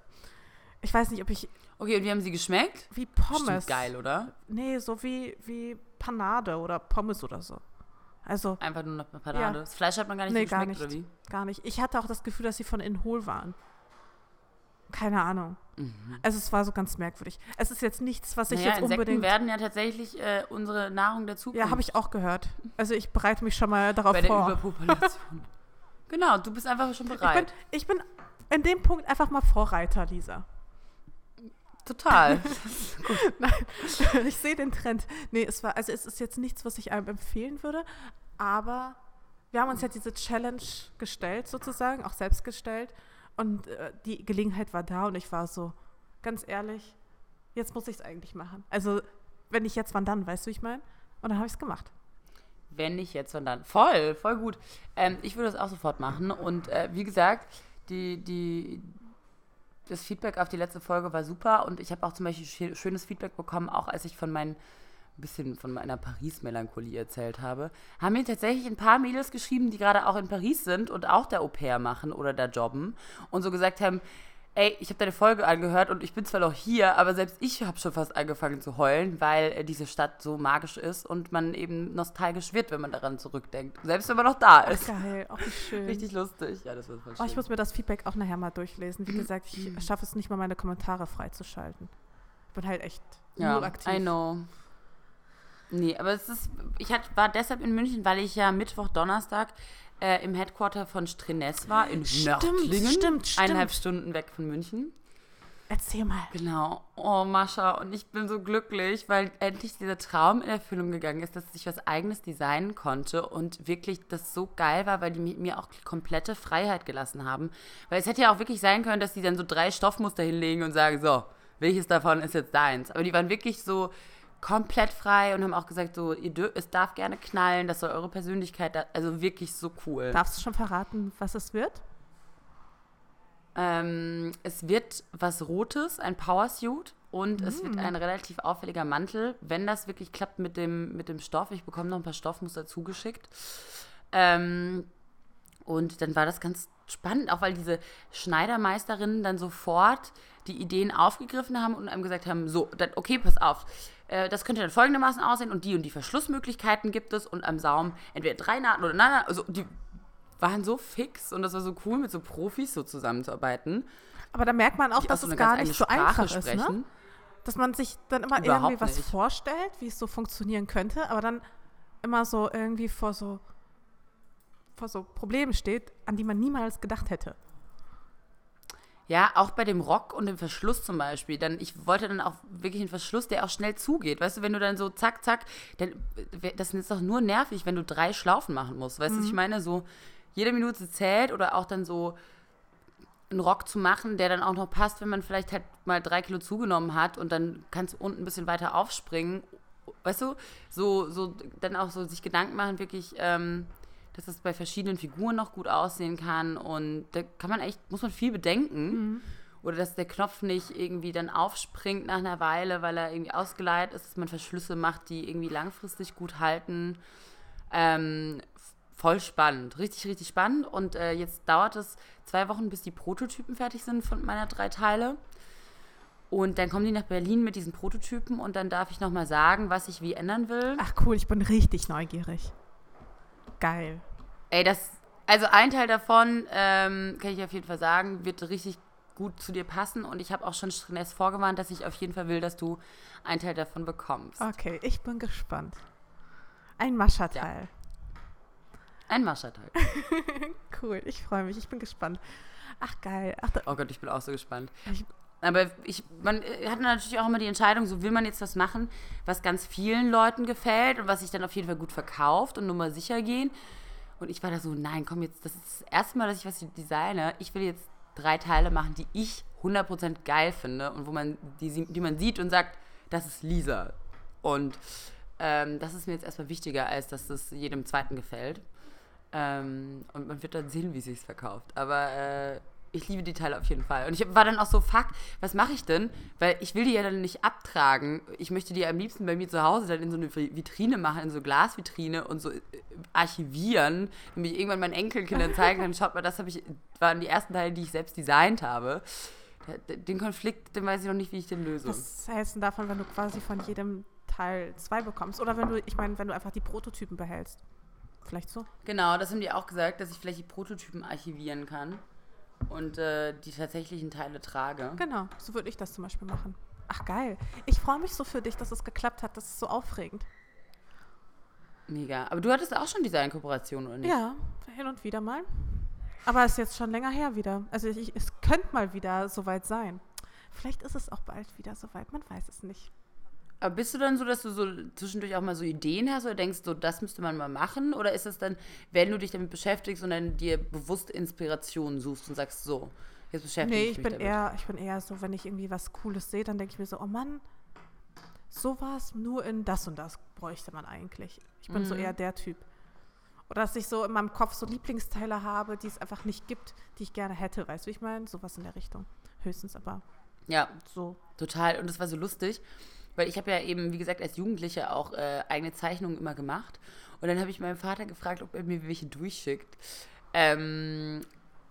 Ich weiß nicht, ob ich Okay, und wie haben sie geschmeckt? wie Pommes. Bestimmt geil, oder? Nee, so wie, wie Panade oder Pommes oder so. Also Einfach nur eine Panade. Ja. Das Fleisch hat man gar nicht Nee, so gar geschmeckt, nicht. oder wie? gar nicht. Ich hatte auch das Gefühl, dass sie von innen hohl waren. Keine Ahnung. Mhm. Also es war so ganz merkwürdig. Es ist jetzt nichts, was ich Naja, jetzt Insekten unbedingt. werden ja tatsächlich äh, unsere Nahrung der Zukunft. Ja, habe ich auch gehört. Also ich bereite mich schon mal darauf Bei der vor. Überpopulation. genau, du bist einfach schon Ich bin, bereit. ich bin in dem Punkt einfach mal Vorreiter, Lisa. Total. Nein, ich sehe den Trend. Nee, es war, also es ist jetzt nichts, was ich einem empfehlen würde, aber wir haben uns ja diese Challenge gestellt, sozusagen, auch selbst gestellt. Und äh, die Gelegenheit war da und ich war so, ganz ehrlich, jetzt muss ich es eigentlich machen. Also, wenn nicht jetzt, wann dann, weißt du, wie ich meine? Und dann habe ich es gemacht. Wenn nicht jetzt, sondern voll, voll gut. Ähm, ich würde das auch sofort machen. Und äh, wie gesagt, die, die, das Feedback auf die letzte Folge war super. Und ich habe auch zum Beispiel schö- schönes Feedback bekommen, auch als ich von meinen ein bisschen von meiner Paris-Melancholie erzählt habe, haben mir tatsächlich ein paar Mädels geschrieben, die gerade auch in Paris sind und auch der Au-pair machen oder da jobben und so gesagt haben, ey, ich habe deine Folge angehört und ich bin zwar noch hier, aber selbst ich habe schon fast angefangen zu heulen, weil äh, diese Stadt so magisch ist und man eben nostalgisch wird, wenn man daran zurückdenkt. Selbst wenn man noch da ist. Ach, geil, auch wie schön. Richtig lustig. Ja, das war voll schön. Oh, ich muss mir das Feedback auch nachher mal durchlesen. Wie gesagt, ich schaffe es nicht mal, meine Kommentare freizuschalten. Ich bin halt echt ja, null aktiv. I know. Nee, aber es ist, ich war deshalb in München, weil ich ja Mittwoch, Donnerstag äh, im Headquarter von Strenes war, in Stimmt, Nördlingen. stimmt, stimmt. Eineinhalb Stunden weg von München. Erzähl mal. Genau. Oh, Mascha, und ich bin so glücklich, weil endlich dieser Traum in Erfüllung gegangen ist, dass ich was eigenes designen konnte und wirklich das so geil war, weil die mi- mir auch komplette Freiheit gelassen haben. Weil es hätte ja auch wirklich sein können, dass die dann so drei Stoffmuster hinlegen und sagen, so, welches davon ist jetzt deins? Aber die waren wirklich so komplett frei und haben auch gesagt, so, ihr dür es darf gerne knallen, das soll eure Persönlichkeit, da also wirklich so cool. Darfst du schon verraten, was es wird? Ähm, es wird was Rotes, ein Powersuit und es Mm. wird ein relativ auffälliger Mantel, wenn das wirklich klappt mit dem, mit dem Stoff. Ich bekomme noch ein paar Stoffmuster zugeschickt. Ähm, und dann war das ganz spannend, auch weil diese Schneidermeisterinnen dann sofort die Ideen aufgegriffen haben und einem gesagt haben, so, dann, okay, pass auf, äh, das könnte dann folgendermaßen aussehen und die und die Verschlussmöglichkeiten gibt es und am Saum entweder drei Naht oder nein, nein, also die waren so fix und das war so cool, mit so Profis so zusammenzuarbeiten, Aber da merkt man auch, die auch dass so es gar nicht so einfach ist, ne? sprechen. Dass man sich dann immer Überhaupt irgendwie was nicht. vorstellt, wie es so funktionieren könnte, aber dann immer so irgendwie vor so vor so Problemen steht, an die man niemals gedacht hätte. Ja, auch bei dem Rock und dem Verschluss zum Beispiel. Dann, ich wollte dann auch wirklich einen Verschluss, der auch schnell zugeht. Weißt du, wenn du dann so zack, zack, dann, äh, das ist doch nur nervig, wenn du drei Schlaufen machen musst. Weißt du, Mhm. ich meine, so jede Minute zählt oder auch dann so einen Rock zu machen, der dann auch noch passt, wenn man vielleicht halt mal drei Kilo zugenommen hat und dann kannst du unten ein bisschen weiter aufspringen. Weißt du, so, so dann auch so sich Gedanken machen, wirklich, ähm, dass das bei verschiedenen Figuren noch gut aussehen kann und da kann man echt, muss man viel bedenken. Oder dass der Knopf nicht irgendwie dann aufspringt nach einer Weile, weil er irgendwie ausgeleiert ist, dass man Verschlüsse macht, die irgendwie langfristig gut halten. Ähm, voll spannend, richtig, richtig spannend. Und äh, jetzt dauert es zwei Wochen, bis die Prototypen fertig sind von meiner drei Teile. Und dann kommen die nach Berlin mit diesen Prototypen und dann darf ich nochmal sagen, was ich wie ändern will. Ach cool, ich bin richtig neugierig. Geil. Ey, das, also ein Teil davon, ähm, kann ich auf jeden Fall sagen, wird richtig gut zu dir passen. Und ich habe auch schon Stress vorgewarnt, dass ich auf jeden Fall will, dass du einen Teil davon bekommst. Okay, ich bin gespannt. Ein Mascha-Teil. Ein Mascherteil. Cool, ich freue mich, ich bin gespannt. Ach geil. Ach, Oh Gott, ich bin auch so gespannt. Ich- Aber ich, man äh, hat natürlich auch immer die Entscheidung, so will man jetzt was machen, was ganz vielen Leuten gefällt und was sich dann auf jeden Fall gut verkauft und nur mal sicher gehen. Und ich war da so, nein, komm jetzt, das ist das erste Mal, dass ich was designe. Ich will jetzt drei Teile machen, die ich 100% geil finde und wo man die, die man sieht und sagt, das ist Lisa. Und ähm, das ist mir jetzt erstmal wichtiger, als dass das jedem Zweiten gefällt. Ähm, und man wird dann sehen, wie sich verkauft. Aber äh, ich liebe die Teile auf jeden Fall. Und ich war dann auch so, fuck, was mache ich denn? Weil ich will die ja dann nicht abtragen. Ich möchte die am liebsten bei mir zu Hause dann in so eine Vitrine machen, in so Glasvitrine und so äh, archivieren, damit ich irgendwann meinen Enkelkindern zeigen kann, schaut mal, das habe ich, waren die ersten Teile, die ich selbst designt habe. Den Konflikt, den weiß ich noch nicht, wie ich den löse. was hältst du davon, wenn du quasi von jedem Teil zwei bekommst? Oder wenn du, ich meine, wenn du einfach die Prototypen behältst? Vielleicht so? Genau, das haben die auch gesagt, dass ich vielleicht die Prototypen archivieren kann und äh, die tatsächlichen Teile trage. Genau, so würde ich das zum Beispiel machen. Ach geil. Ich freue mich so für dich, dass es geklappt hat. Das ist so aufregend. Mega. Aber du hattest auch schon Design-Kooperationen, oder nicht? Ja, hin und wieder mal. Aber es ist jetzt schon länger her wieder. Also ich, es könnte mal wieder soweit sein. Vielleicht ist es auch bald wieder soweit, man weiß es nicht. Aber bist du dann so, dass du so zwischendurch auch mal so Ideen hast oder denkst, so das müsste man mal machen? Oder ist es dann, wenn du dich damit beschäftigst und dann dir bewusst Inspiration suchst und sagst, so, jetzt beschäftige Nee, ich ich mich bin damit? eher, ich bin eher so, wenn ich irgendwie was Cooles sehe, dann denke ich mir so, oh Mann, sowas nur in das und das bräuchte man eigentlich. Ich bin so Mhm. eher der Typ. Oder dass ich so in meinem Kopf so Lieblingsteile habe, die es einfach nicht gibt, die ich gerne hätte. Weißt du, wie ich meine? Sowas in der Richtung. Höchstens aber Ja, so. Total. Und das war so lustig, weil ich habe ja eben, wie gesagt, als Jugendliche auch äh, eigene Zeichnungen immer gemacht. Und dann habe ich meinen Vater gefragt, ob er mir welche durchschickt. Ähm,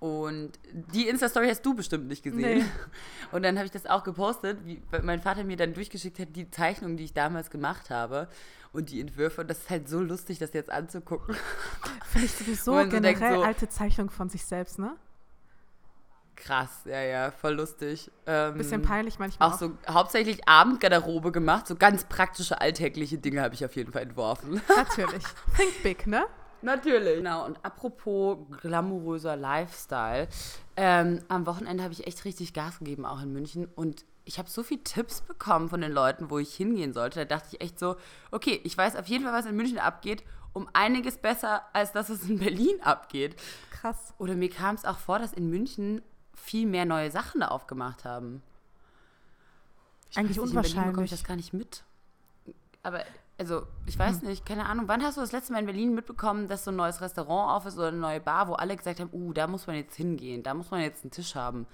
Und die Insta-Story hast du bestimmt nicht gesehen. Nee. Und dann habe ich das auch gepostet, wie mein Vater mir dann durchgeschickt hat, die Zeichnungen, die ich damals gemacht habe und die Entwürfe. Und das ist halt so lustig, das jetzt anzugucken. Finde ich sowieso generell so- alte Zeichnung von sich selbst, ne? Krass, ja, ja, voll lustig. Ähm, Bisschen peinlich manchmal. Auch so hauptsächlich Abendgarderobe gemacht, so ganz praktische, alltägliche Dinge habe ich auf jeden Fall entworfen. Natürlich. Think big, ne? Natürlich. Genau, und apropos glamouröser Lifestyle, ähm, am Wochenende habe ich echt richtig Gas gegeben, auch in München. Und ich habe so viele Tipps bekommen von den Leuten, wo ich hingehen sollte. Da dachte ich echt so, okay, ich weiß auf jeden Fall, was in München abgeht, um einiges besser, als dass es in Berlin abgeht. Krass. Oder mir kam es auch vor, dass in München viel mehr neue Sachen da aufgemacht haben. Ich Eigentlich weiß nicht, In Berlin bekomme ich unwahrscheinlich. das gar nicht mit. Aber, also, ich weiß nicht, keine Ahnung. Wann hast du das letzte Mal in Berlin mitbekommen, dass so ein neues Restaurant auf ist oder eine neue Bar, wo alle gesagt haben, uh, da muss man jetzt hingehen, da muss man jetzt einen Tisch haben.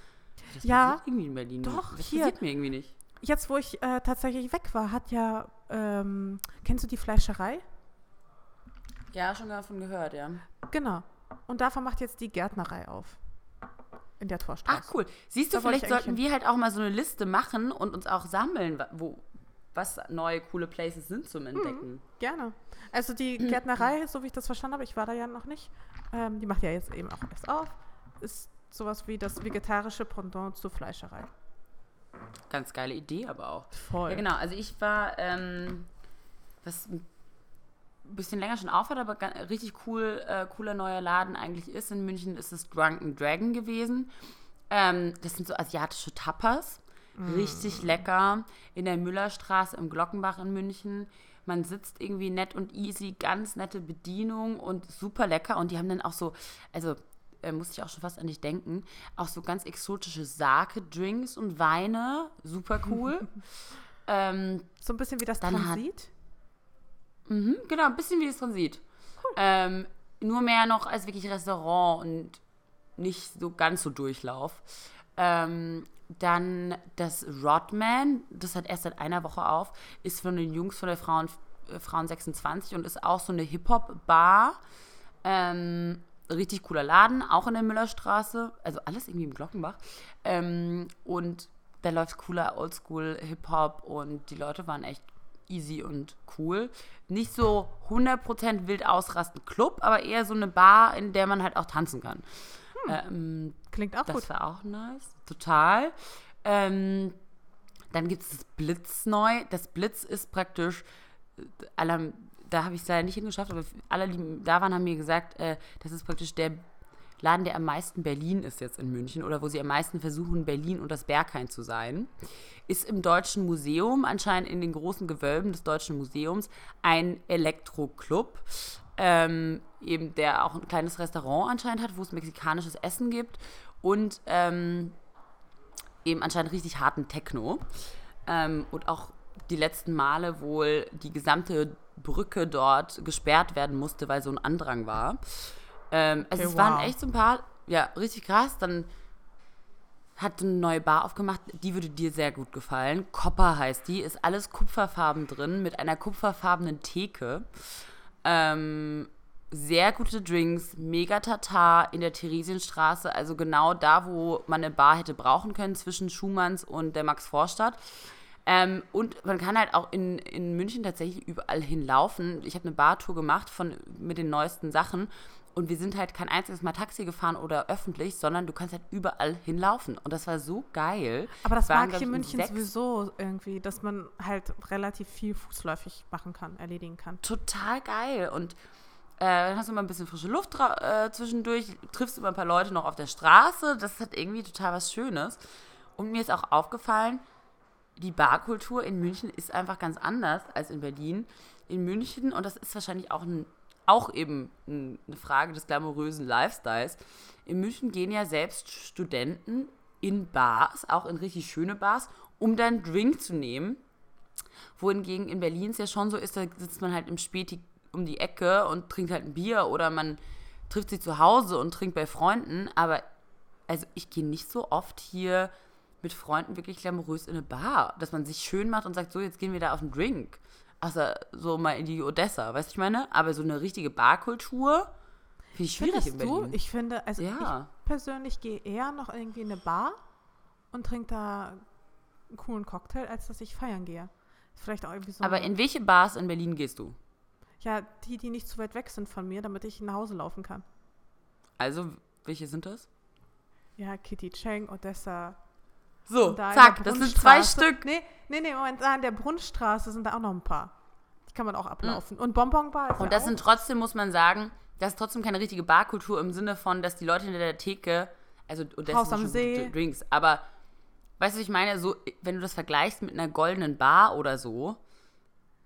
Das Ja, passiert irgendwie in Berlin. nicht. doch, das hier. passiert mir irgendwie nicht. Jetzt, wo ich äh, tatsächlich weg war, hat ja, ähm, kennst du die Fleischerei? Ja, schon davon gehört, ja. Genau. Und davon macht jetzt die Gärtnerei auf. In der Torstraße. Ach, cool. Siehst du, Da vielleicht sollten wir halt auch mal so eine Liste machen und uns auch sammeln, wo, was neue, coole Places sind zum Entdecken. Gerne. Also die Gärtnerei, so wie ich das verstanden habe, ich war da ja noch nicht, ähm, die macht ja jetzt eben auch erst auf, ist sowas wie das vegetarische Pendant zur Fleischerei. Ganz geile Idee aber auch. Voll. Ja, genau. Also ich war, ähm, was bisschen länger schon aufhört, aber richtig cool, äh, cooler neuer Laden eigentlich ist. In München ist es Drunken Dragon gewesen. Ähm, das sind so asiatische Tapas. Richtig lecker. In der Müllerstraße im Glockenbach in München. Man sitzt irgendwie nett und easy, ganz nette Bedienung und super lecker. Und die haben dann auch so, also äh, musste ich auch schon fast an dich denken, auch so ganz exotische Sake-Drinks und Weine. Super cool. ähm, So ein bisschen wie das Dann hat- Transit. Mhm, genau, ein bisschen wie das Transit. Ähm, nur mehr noch als wirklich Restaurant und nicht so ganz so Durchlauf. Ähm, dann das Rodman, das hat erst seit einer Woche auf, ist von den Jungs von der Frauen, äh, Frauen 26 und ist auch so eine Hip-Hop-Bar. Ähm, richtig cooler Laden, auch in der Müllerstraße, also alles irgendwie im Glockenbach. Ähm, und da läuft cooler Oldschool-Hip-Hop und die Leute waren echt easy und cool. Nicht so 100% wild ausrasten Club, aber eher so eine Bar, in der man halt auch tanzen kann. Ähm, Klingt auch das gut. war auch nice. Total. Ähm, dann gibt es das Blitz neu. Das Blitz ist praktisch, äh, da habe ich es leider nicht hingeschafft, aber alle, die da waren, haben mir gesagt, äh, das ist praktisch der Laden, der am meisten Berlin ist jetzt in München oder wo sie am meisten versuchen, Berlin und das Berghain zu sein. Ist im Deutschen Museum, anscheinend in den großen Gewölben des Deutschen Museums, ein Elektroclub. Ähm, eben der auch ein kleines Restaurant anscheinend hat, wo es mexikanisches Essen gibt und ähm, eben anscheinend richtig harten Techno. Ähm, und auch die letzten Male wohl die gesamte Brücke dort gesperrt werden musste, weil so ein Andrang war. Ähm, also Okay, es waren wow. echt so ein paar, ja, richtig krass. Dann hat eine neue Bar aufgemacht, die würde dir sehr gut gefallen. Copper heißt die, ist alles kupferfarben drin mit einer kupferfarbenen Theke. Ähm, sehr gute Drinks, mega Tatar in der Theresienstraße, also genau da, wo man eine Bar hätte brauchen können zwischen Schumanns und der Max-Vorstadt. Ähm, und man kann halt auch in, in München tatsächlich überall hinlaufen. Ich habe eine Bartour gemacht von, mit den neuesten Sachen und wir sind halt kein einziges Mal Taxi gefahren oder öffentlich, sondern du kannst halt überall hinlaufen. Und das war so geil. Aber das Waren, mag ich in München sowieso irgendwie, dass man halt relativ viel fußläufig machen kann, erledigen kann. total geil. Und äh, dann hast du mal ein bisschen frische Luft äh, zwischendurch, triffst immer ein paar Leute noch auf der Straße. Das hat irgendwie total was Schönes. Und mir ist auch aufgefallen, die Barkultur in München ist einfach ganz anders als in Berlin. In München, und das ist wahrscheinlich auch, ein, auch eben ein, eine Frage des glamourösen Lifestyles, in München gehen ja selbst Studenten in Bars, auch in richtig schöne Bars, um dann Drink zu nehmen wohingegen in Berlin es ja schon so ist, da sitzt man halt im Späti um die Ecke und trinkt halt ein Bier oder man trifft sich zu Hause und trinkt bei Freunden. Aber also ich gehe nicht so oft hier mit Freunden wirklich glamourös in eine Bar, dass man sich schön macht und sagt, so, jetzt gehen wir da auf einen Drink. Außer so mal in die Odessa, weißt du, ich meine? Aber so eine richtige Barkultur Finde ich schwierig Findest in du? Berlin. Ich finde, also Ja. ich persönlich gehe eher noch irgendwie in eine Bar und trinke da einen coolen Cocktail, als dass ich feiern gehe. Vielleicht auch irgendwie so. Aber in welche Bars in Berlin gehst du? ja, die, die nicht zu weit weg sind von mir, damit ich nach Hause laufen kann. Also, welche sind das? Ja, Kitty Cheng, Odessa. So, und da zack, das sind zwei Stück. Nee, nee, nee, Moment, da in der Brunnenstraße sind da auch noch ein paar. Die kann man auch ablaufen. Und Bonbon Bar ist. Und das auch. sind trotzdem, muss man sagen, das ist trotzdem keine richtige Barkultur im Sinne von, dass die Leute hinter der Theke, also und das Haus sind am See. Drinks, aber weißt du, was ich meine, so, wenn du das vergleichst mit einer goldenen Bar oder so,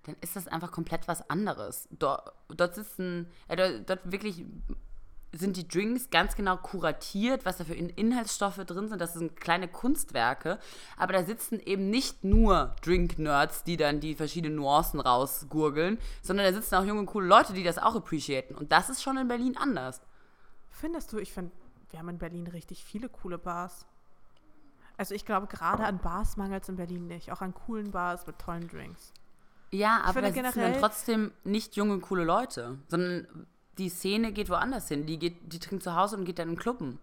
dann ist das einfach komplett was anderes. Dort, dort sitzen, äh, dort, dort wirklich sind die Drinks ganz genau kuratiert, was da für In- Inhaltsstoffe drin sind. Das sind kleine Kunstwerke. Aber da sitzen eben nicht nur Drink-Nerds, die dann die verschiedenen Nuancen rausgurgeln, sondern da sitzen auch junge, coole Leute, die das auch appreciaten. Und das ist schon in Berlin anders. Findest du, ich finde, wir haben in Berlin richtig viele coole Bars. Also ich glaube, gerade an Bars mangelt es in Berlin nicht. Auch an coolen Bars mit tollen Drinks. Ja, aber da sitzen dann trotzdem nicht junge, coole Leute, sondern die Szene geht woanders hin. Die, geht, die trinkt zu Hause und geht dann in Klubben.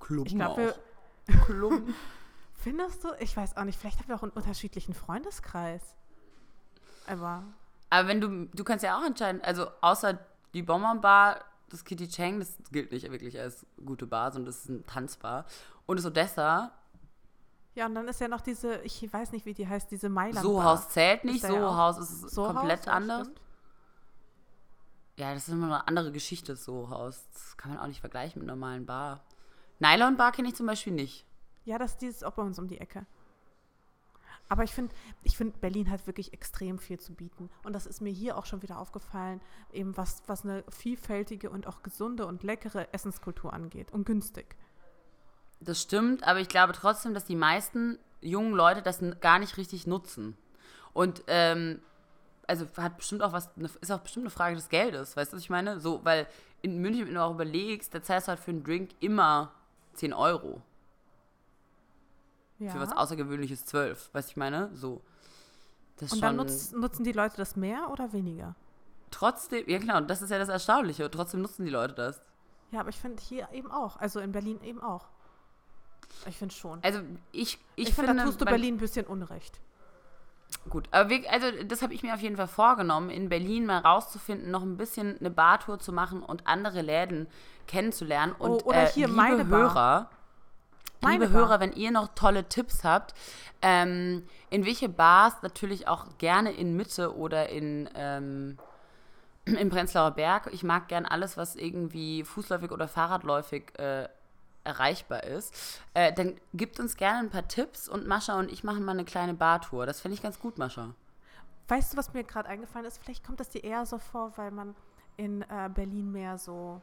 Klubben Ich glaube, auch. wir, Klubben. findest du, ich weiß auch nicht, vielleicht haben wir auch einen unterschiedlichen Freundeskreis. Aber Aber wenn du, du kannst ja auch entscheiden, also außer die Bonbon Bar, das Kitty Cheng, das gilt nicht wirklich als gute Bar, sondern das ist ein Tanzbar. Und das Odessa, ja, und dann ist ja noch diese, ich weiß nicht, wie die heißt, diese Mailand Sohaus zählt nicht, Ist da ja auch Sohaus ist komplett ja, anders. stimmt. Ja, das ist immer eine andere Geschichte, das Sohaus. Das kann man auch nicht vergleichen mit normalen Bar. Nylon Bar kenne ich zum Beispiel nicht. Ja, das die ist auch bei uns um die Ecke. Aber ich finde, ich find, Berlin hat wirklich extrem viel zu bieten. Und das ist mir hier auch schon wieder aufgefallen, eben was, was eine vielfältige und auch gesunde und leckere Essenskultur angeht. Und günstig. Das stimmt, aber ich glaube trotzdem, dass die meisten jungen Leute das gar nicht richtig nutzen. Und ähm, also hat bestimmt auch was, ne- ist auch bestimmt eine Frage des Geldes, weißt du, was ich meine? So, weil in München, wenn du auch überlegst, da zahlst du halt für einen Drink immer 10 Euro. Ja. Für was Außergewöhnliches 12, weißt du, ich meine? So. Das und dann nutz, nutzen die Leute das mehr oder weniger? trotzdem, ja genau, das ist ja das Erstaunliche. Trotzdem nutzen die Leute das. Ja, aber ich finde hier eben auch. Also in Berlin eben auch. Ich finde schon. Also ich, ich, Ich, finde, finde, da tust du Berlin ein bisschen Unrecht. Gut, aber wir, also das habe ich mir auf jeden Fall vorgenommen, in Berlin mal rauszufinden, noch ein bisschen eine Bartour zu machen und andere Läden kennenzulernen. Und Oh, oder äh, hier liebe meine Bar. Hörer, Meine liebe Bar. Hörer, wenn ihr noch tolle Tipps habt, ähm, in welche Bars natürlich auch gerne in Mitte oder in ähm, im Prenzlauer Berg. Ich mag gern alles, was irgendwie fußläufig oder fahrradläufig äh, erreichbar ist. Äh, dann gibt uns gerne ein paar Tipps und Mascha und ich machen mal eine kleine Bartour. Das finde ich ganz gut, Mascha. Weißt du, was mir gerade eingefallen ist? Vielleicht kommt das dir eher so vor, weil man in äh, Berlin mehr so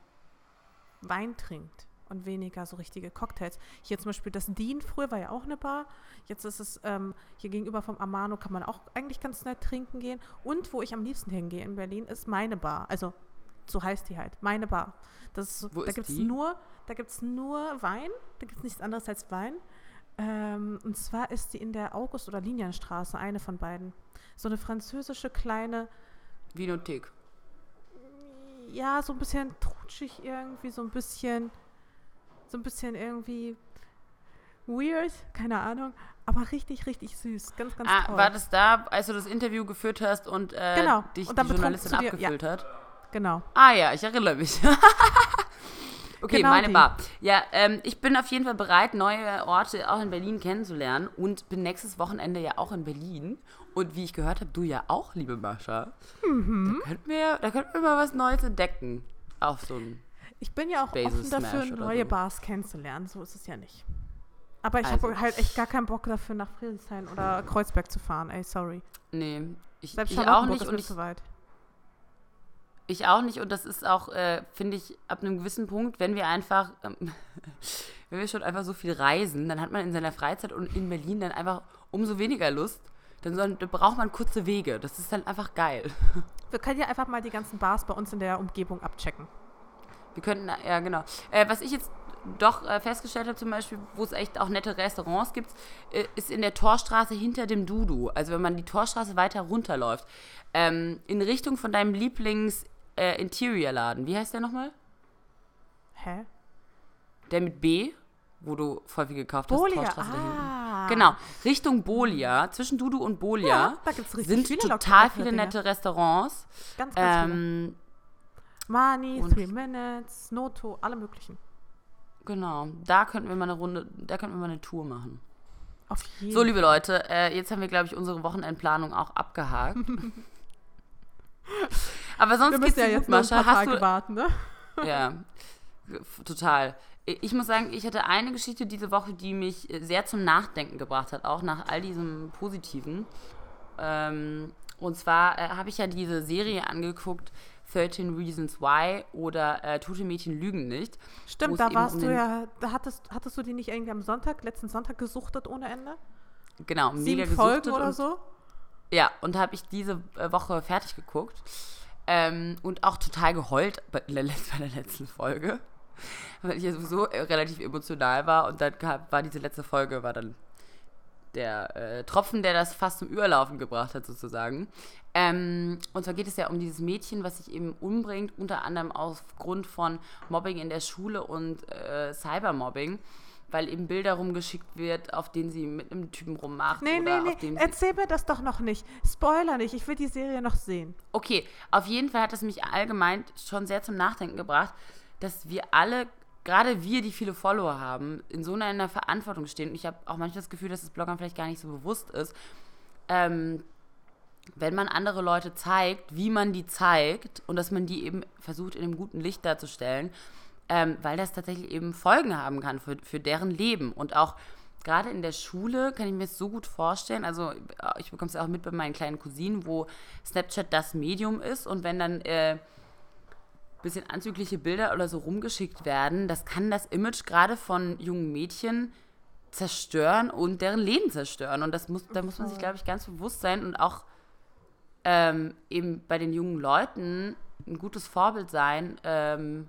Wein trinkt und weniger so richtige Cocktails. Hier zum Beispiel das Dean, früher war ja auch eine Bar. Jetzt ist es ähm, hier gegenüber vom Amano, kann man auch eigentlich ganz nett trinken gehen. Und wo ich am liebsten hingehe in Berlin, ist meine Bar. Also so heißt die halt, meine Bar. Das ist, Wo da gibt es nur, da gibt's nur Wein, da gibt es nichts anderes als Wein. Ähm, und zwar ist die in der August- oder Linienstraße, eine von beiden. So eine französische kleine, Vinothek. ja, so ein bisschen trutschig irgendwie, so ein bisschen, so ein bisschen irgendwie weird, keine Ahnung, aber richtig, richtig süß, ganz, ganz Ah, toll. war das da, als du das Interview geführt hast und äh, Genau. dich Und die Journalistin dir- ja. abgefüllt hat? Genau. Ah ja, ich erinnere mich. okay, Genau meine die. Bar. Ja, ähm, ich bin auf jeden Fall bereit, neue Orte auch in Berlin kennenzulernen und bin nächstes Wochenende ja auch in Berlin. Und wie ich gehört habe, du ja auch, liebe Mascha. Mhm. Da, könnten wir, da könnten wir mal was Neues entdecken. Auf so ein. Ich bin ja auch Basil offen dafür, neue so. Bars kennenzulernen, so ist es ja nicht. Aber ich Also. habe halt echt gar keinen Bock dafür, nach Friedrichshain oder Kreuzberg zu fahren, ey, sorry. Nee, ich, Selbst ich auch nicht. ist Und ich, zu weit. Ich auch nicht und das ist auch, äh, finde ich, ab einem gewissen Punkt, wenn wir einfach, ähm, wenn wir schon einfach so viel reisen, dann hat man in seiner Freizeit und in Berlin dann einfach umso weniger Lust. Dann, soll, dann braucht man kurze Wege. Das ist dann einfach geil. Wir können ja einfach mal die ganzen Bars bei uns in der Umgebung abchecken. Wir könnten, ja genau. Äh, was ich jetzt doch äh, festgestellt habe, zum Beispiel, wo es echt auch nette Restaurants gibt, äh, ist in der Torstraße hinter dem Dudu. Also wenn man die Torstraße weiter runterläuft, ähm, in Richtung von deinem Lieblings-Interior-Laden. Wie heißt der nochmal? Hä? Der mit B, wo du viel gekauft hast. Bolia, Torstraße dahinten. ah. Genau, Richtung Bolia, zwischen Dudu und Bolia, Ja, da gibt's richtig sind viele total viele Dinge. nette Restaurants. Ganz, ganz. Ähm, und- Three Minutes, Noto, alle möglichen. genau, da könnten wir mal eine Runde, da könnten wir mal eine Tour machen. Auf jeden So, liebe Leute, äh, jetzt haben wir, glaube ich, unsere Wochenendplanung auch abgehakt. Aber sonst Wir müssen ja jetzt nur ein Mascha. paar Tage du, warten, ne? Ja, total. Ich muss sagen, ich hatte eine Geschichte diese Woche, die mich äh, sehr zum Nachdenken gebracht hat, auch nach all diesem Positiven. Ähm, und zwar äh, habe ich ja diese Serie angeguckt, 13 Reasons Why oder äh, Tote Mädchen lügen nicht. Stimmt, da warst um du ja, da hattest, hattest du die nicht irgendwie am Sonntag, letzten Sonntag gesuchtet ohne Ende? Genau, mega Sieben Folgen gesuchtet oder und, so? Ja, und habe ich diese äh, Woche fertig geguckt. Ähm, und auch total geheult bei der, letzten Folge. Weil ich ja sowieso äh, relativ emotional war. Und dann war diese letzte Folge, war dann der äh, Tropfen, der das fast zum Überlaufen gebracht hat, sozusagen. Ähm, und zwar geht es ja um dieses Mädchen, was sich eben umbringt, unter anderem aufgrund von Mobbing in der Schule und äh, Cybermobbing, weil eben Bilder rumgeschickt wird, auf denen sie mit einem Typen rummacht. Nee, oder nee, nee, erzähl mir das doch noch nicht. Spoiler nicht, ich will die Serie noch sehen. Okay, auf jeden Fall hat es mich allgemein schon sehr zum Nachdenken gebracht, dass wir alle, gerade wir, die viele Follower haben, in so einer Verantwortung stehen. Und ich habe auch manchmal das Gefühl, dass es Bloggern vielleicht gar nicht so bewusst ist. Ähm, wenn man andere Leute zeigt, wie man die zeigt und dass man die eben versucht, in einem guten Licht darzustellen, ähm, weil das tatsächlich eben Folgen haben kann für, für deren Leben. Und auch gerade in der Schule kann ich mir das so gut vorstellen. Also, ich bekomme es ja auch mit bei meinen kleinen Cousinen, wo Snapchat das Medium ist und wenn dann. Äh, bisschen anzügliche Bilder oder so rumgeschickt werden, das kann das Image gerade von jungen Mädchen zerstören und deren Leben zerstören. Und das muss, da muss man sich, glaube ich, ganz bewusst sein und auch ähm, eben bei den jungen Leuten ein gutes Vorbild sein ähm,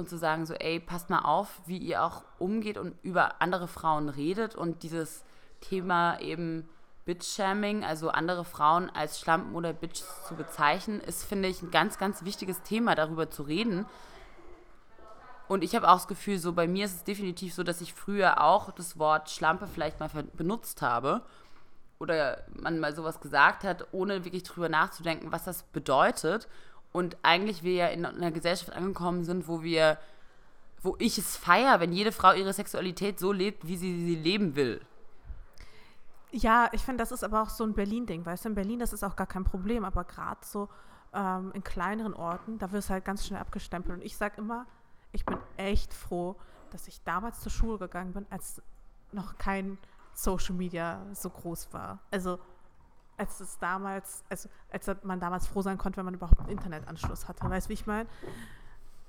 und zu sagen, so, ey, passt mal auf, wie ihr auch umgeht und über andere Frauen redet und dieses Thema eben Bitch-Shaming, also andere Frauen als Schlampen oder Bitch zu bezeichnen, ist, finde ich, ein ganz, ganz wichtiges Thema, darüber zu reden. Und ich habe auch das Gefühl, so bei mir ist es definitiv so, dass ich früher auch das Wort Schlampe vielleicht mal benutzt habe oder man mal sowas gesagt hat, ohne wirklich drüber nachzudenken, was das bedeutet. Und eigentlich wir ja in einer Gesellschaft angekommen sind, wo wir, wo ich es feiere, wenn jede Frau ihre Sexualität so lebt, wie sie sie leben will. Ja, ich finde, das ist aber auch so ein Berlin-Ding, weißt du, in Berlin, das ist auch gar kein Problem, aber gerade so ähm, in kleineren Orten, da wirst du halt ganz schnell abgestempelt. Und ich sage immer, ich bin echt froh, dass ich damals zur Schule gegangen bin, als noch kein Social Media so groß war. Also als es damals, also als man damals froh sein konnte, wenn man überhaupt einen Internetanschluss hatte. Weißt du, wie ich meine?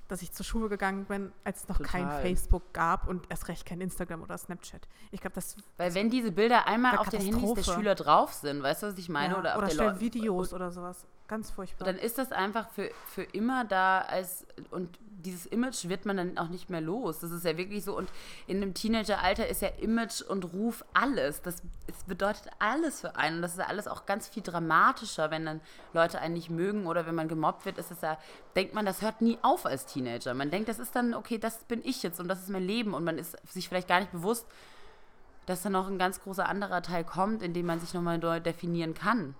Dass ich zur Schule gegangen bin, als es noch kein Total. Facebook gab und erst recht kein Instagram oder Snapchat. Ich glaube, das Weil wenn diese Bilder einmal auf den Handys der. Schüler drauf sind, weißt du, was ich meine? ja, oder auf oder Videos oder sowas. Ganz furchtbar. dann ist das einfach für, für immer da als und dieses Image wird man dann auch nicht mehr los. Das ist ja wirklich so und in einem Teenageralter ist ja Image und Ruf alles. Das es bedeutet alles für einen und das ist ja alles auch ganz viel dramatischer, wenn dann Leute einen nicht mögen oder wenn man gemobbt wird, ist es ja denkt man, das hört nie auf als Teenager. Man denkt, das ist dann okay, das bin ich jetzt und das ist mein Leben und man ist sich vielleicht gar nicht bewusst, dass da noch ein ganz großer anderer Teil kommt, in dem man sich nochmal neu definieren kann.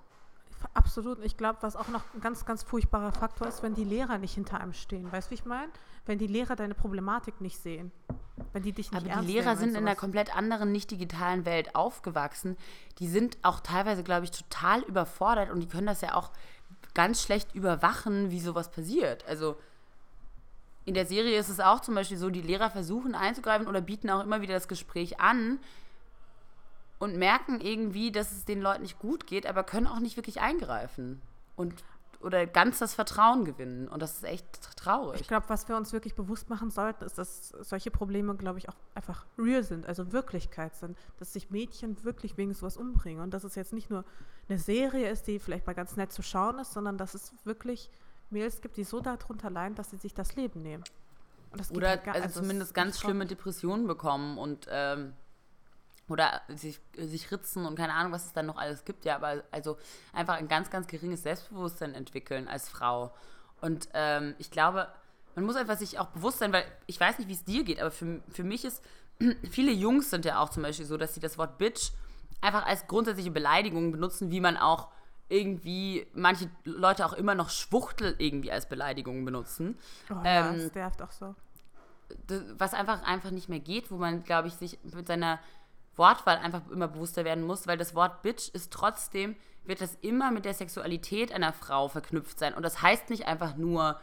Absolut. Ich glaube, was auch noch ein ganz, ganz furchtbarer Faktor ist, wenn die Lehrer nicht hinter einem stehen. Weißt du, wie ich meine? Wenn die Lehrer deine Problematik nicht sehen. Wenn die dich nicht Aber die Lehrer sind in einer komplett anderen, nicht digitalen Welt aufgewachsen. Die sind auch teilweise, glaube ich, total überfordert und die können das ja auch ganz schlecht überwachen, wie sowas passiert. Also in der Serie ist es auch zum Beispiel so, die Lehrer versuchen einzugreifen oder bieten auch immer wieder das Gespräch an und merken irgendwie, dass es den Leuten nicht gut geht, aber können auch nicht wirklich eingreifen und oder ganz das Vertrauen gewinnen. Und das ist echt traurig. Ich glaube, was wir uns wirklich bewusst machen sollten, ist, dass solche Probleme, glaube ich, auch einfach real sind, also Wirklichkeit sind. Dass sich Mädchen wirklich wegen sowas umbringen. Und dass es jetzt nicht nur eine Serie ist, die vielleicht mal ganz nett zu schauen ist, sondern dass es wirklich Mädels gibt, die so darunter leiden, dass sie sich das Leben nehmen. Oder halt gar- also es zumindest ganz schlimme Depressionen bekommen und ähm, oder sich, sich ritzen und keine Ahnung, was es dann noch alles gibt. Ja, aber also einfach ein ganz, ganz geringes Selbstbewusstsein entwickeln als Frau. Und ähm, ich glaube, man muss einfach sich auch bewusst sein, weil ich weiß nicht, wie es dir geht, aber für, für mich ist, viele Jungs sind ja auch zum Beispiel so, dass sie das Wort Bitch einfach als grundsätzliche Beleidigung benutzen, wie man auch irgendwie manche Leute auch immer noch Schwuchtel irgendwie als Beleidigung benutzen. Oh, ja, ähm, das nervt auch so. Was einfach, einfach nicht mehr geht, wo man, glaube ich, sich mit seiner Wortwahl einfach immer bewusster werden muss, weil das Wort Bitch ist trotzdem, wird das immer mit der Sexualität einer Frau verknüpft sein. Und das heißt nicht einfach nur,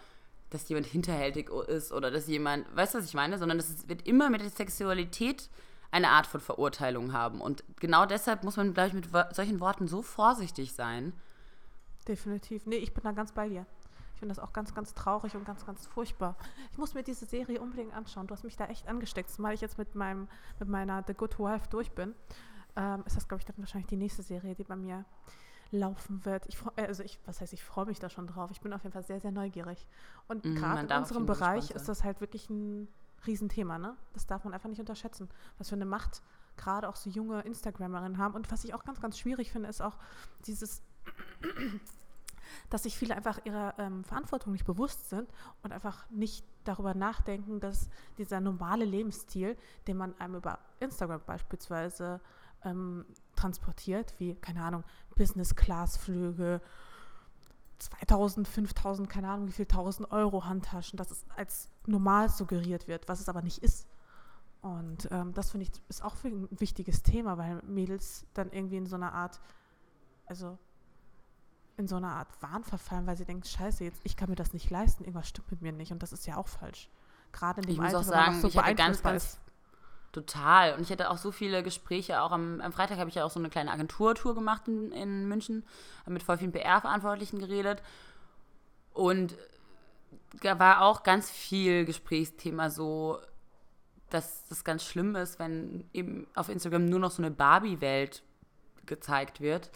dass jemand hinterhältig ist oder dass jemand, weißt du, was ich meine, sondern das wird immer mit der Sexualität eine Art von Verurteilung haben. Und genau deshalb muss man, glaube ich, mit solchen Worten so vorsichtig sein. Definitiv. Nee, ich bin da ganz bei dir. Ich finde das auch ganz, ganz traurig und ganz, ganz furchtbar. Ich muss mir diese Serie unbedingt anschauen. Du hast mich da echt angesteckt. Zumal ich jetzt mit, meinem, mit meiner The Good Wife durch bin, ähm, ist das, glaube ich, dann wahrscheinlich die nächste Serie, die bei mir laufen wird. Ich freu, also ich, was heißt, ich freue mich da schon drauf. Ich bin auf jeden Fall sehr, sehr neugierig. Und mm, gerade in unserem Bereich ist das halt wirklich ein Riesenthema, ne? Das darf man einfach nicht unterschätzen. Was für eine Macht gerade auch so junge Instagramerinnen haben. Und was ich auch ganz, ganz schwierig finde, ist auch dieses, dass sich viele einfach ihrer ähm, Verantwortung nicht bewusst sind und einfach nicht darüber nachdenken, dass dieser normale Lebensstil, den man einem über Instagram beispielsweise ähm, transportiert, wie, keine Ahnung, Business-Class-Flüge, 2000, 5000, keine Ahnung, wie viel 1000 Euro Handtaschen, dass es als normal suggeriert wird, was es aber nicht ist. Und ähm, das finde ich ist auch ein wichtiges Thema, weil Mädels dann irgendwie in so einer Art, also in so einer Art Wahn verfallen, weil sie denken, scheiße, jetzt ich kann mir das nicht leisten, irgendwas stimmt mit mir nicht und das ist ja auch falsch. Gerade in dem ich Alter, muss auch sagen, so ich hatte ganz, ganz ist. Total. Und ich hatte auch so viele Gespräche. Auch am, am Freitag habe ich ja auch so eine kleine Agenturtour gemacht in, in München, mit voll vielen PR-Verantwortlichen geredet. Und da war auch ganz viel Gesprächsthema so, dass das ganz schlimm ist, wenn eben auf Instagram nur noch so eine Barbie-Welt gezeigt wird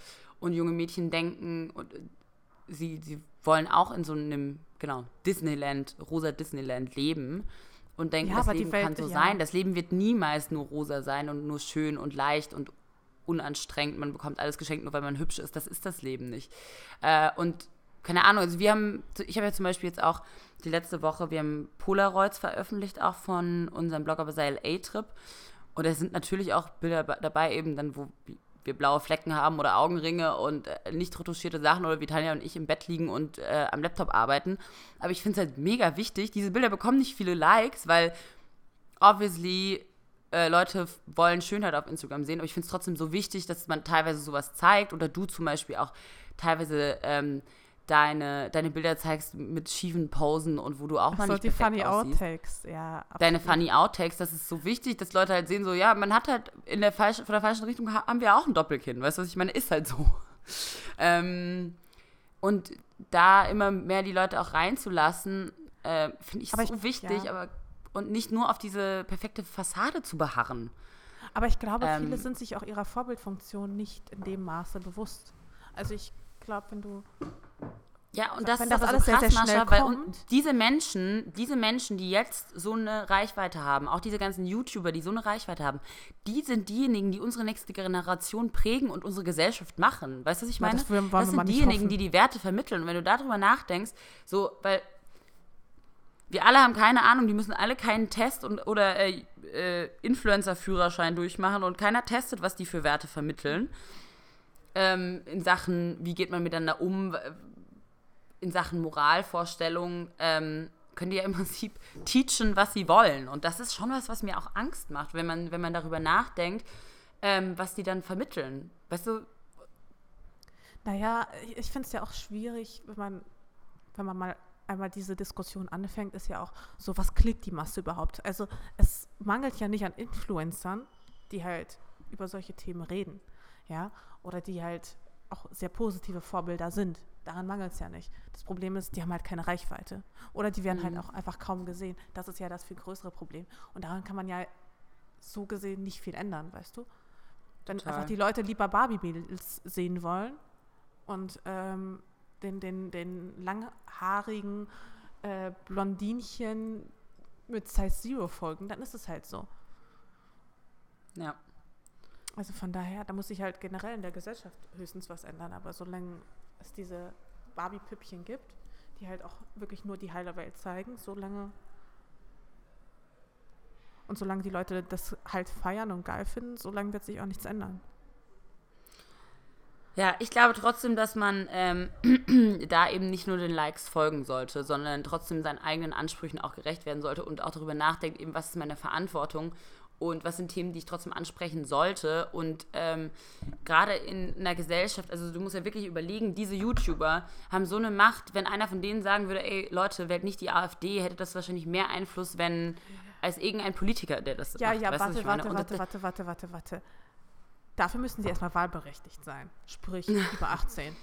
und junge Mädchen denken, und sie, sie wollen auch in so einem, genau, Disneyland, rosa Disneyland leben und denken, ja, das Leben Welt, kann so ja. sein. Das Leben wird niemals nur rosa sein und nur schön und leicht und unanstrengend. Man bekommt alles geschenkt, nur weil man hübsch ist. Das ist das Leben nicht. Äh, und keine Ahnung, also wir haben, ich habe ja zum Beispiel jetzt auch die letzte Woche, wir haben Polaroids veröffentlicht, auch von unserem Blog über LA-Trip. Und da sind natürlich auch Bilder dabei, eben dann, wo wir blaue Flecken haben oder Augenringe und äh, nicht retuschierte Sachen oder wie Tanja und ich im Bett liegen und äh, am Laptop arbeiten. Aber ich finde es halt mega wichtig. Diese Bilder bekommen nicht viele Likes, weil obviously äh, Leute wollen Schönheit auf Instagram sehen. Aber ich finde es trotzdem so wichtig, dass man teilweise sowas zeigt oder du zum Beispiel auch teilweise ähm, deine, deine Bilder zeigst mit schiefen Posen und wo du auch Ach mal so, nicht die funny aussiehst. Outtakes, ja. Absolut. Deine funny Outtakes, das ist so wichtig, dass Leute halt sehen, so, ja, man hat halt in der falschen, von der falschen Richtung haben wir auch ein Doppelkinn, weißt du, was ich meine? Ist halt so. ähm, und da immer mehr die Leute auch reinzulassen, äh, finde ich aber so ich, wichtig, ja. aber und nicht nur auf diese perfekte Fassade zu beharren. Aber ich glaube, ähm, viele sind sich auch ihrer Vorbildfunktion nicht in dem Maße bewusst. Also ich glaube, wenn du ja, und das ist das alles so krass, sehr, sehr Mascha, weil und diese Menschen, diese Menschen, die jetzt so eine Reichweite haben, auch diese ganzen YouTuber, die so eine Reichweite haben, die sind diejenigen, die unsere nächste Generation prägen und unsere Gesellschaft machen. Weißt du, was ich meine? Ja, das, das sind diejenigen, die die Werte vermitteln. Und wenn du darüber nachdenkst, so, weil wir alle haben keine Ahnung, die müssen alle keinen Test und, oder äh, äh, Influencer-Führerschein durchmachen und keiner testet, was die für Werte vermitteln. Ähm, in Sachen, wie geht man miteinander um, in Sachen Moralvorstellungen ähm, können die ja im Prinzip teachen, was sie wollen. Und das ist schon was, was mir auch Angst macht, wenn man, wenn man darüber nachdenkt, ähm, was die dann vermitteln. Weißt du? Naja, ich finde es ja auch schwierig, wenn man, wenn man mal einmal diese Diskussion anfängt, ist ja auch so, was klickt die Masse überhaupt? Also es mangelt ja nicht an Influencern, die halt über solche Themen reden, ja, oder die halt auch sehr positive Vorbilder sind. Daran mangelt es ja nicht. Das Problem ist, die haben halt keine Reichweite. Oder die werden halt mhm. halt auch einfach kaum gesehen. Das ist ja das viel größere Problem. Und daran kann man ja so gesehen nicht viel ändern, weißt du? Wenn Total. einfach die Leute lieber Barbie-Mädels sehen wollen und ähm, den, den, den langhaarigen äh, Blondinchen mit Size Zero folgen, dann ist es halt so. Ja. Also von daher, da muss sich halt generell in der Gesellschaft höchstens was ändern. Aber solange es diese Barbie-Püppchen gibt, die halt auch wirklich nur die heile Welt zeigen, solange und solange die Leute das halt feiern und geil finden, solange wird sich auch nichts ändern. Ja, ich glaube trotzdem, dass man ähm, da eben nicht nur den Likes folgen sollte, sondern trotzdem seinen eigenen Ansprüchen auch gerecht werden sollte und auch darüber nachdenkt, eben, was ist meine Verantwortung und was sind Themen, die ich trotzdem ansprechen sollte. Und ähm, gerade in einer Gesellschaft, also du musst ja wirklich überlegen, diese YouTuber haben so eine Macht, wenn einer von denen sagen würde, ey Leute, wählt nicht die AfD, hätte das wahrscheinlich mehr Einfluss, wenn als irgendein Politiker, der das Ja, macht. ja, was warte, warte, Und warte, warte, warte, warte, warte. Dafür müssen sie erstmal wahlberechtigt sein. Sprich, über 18.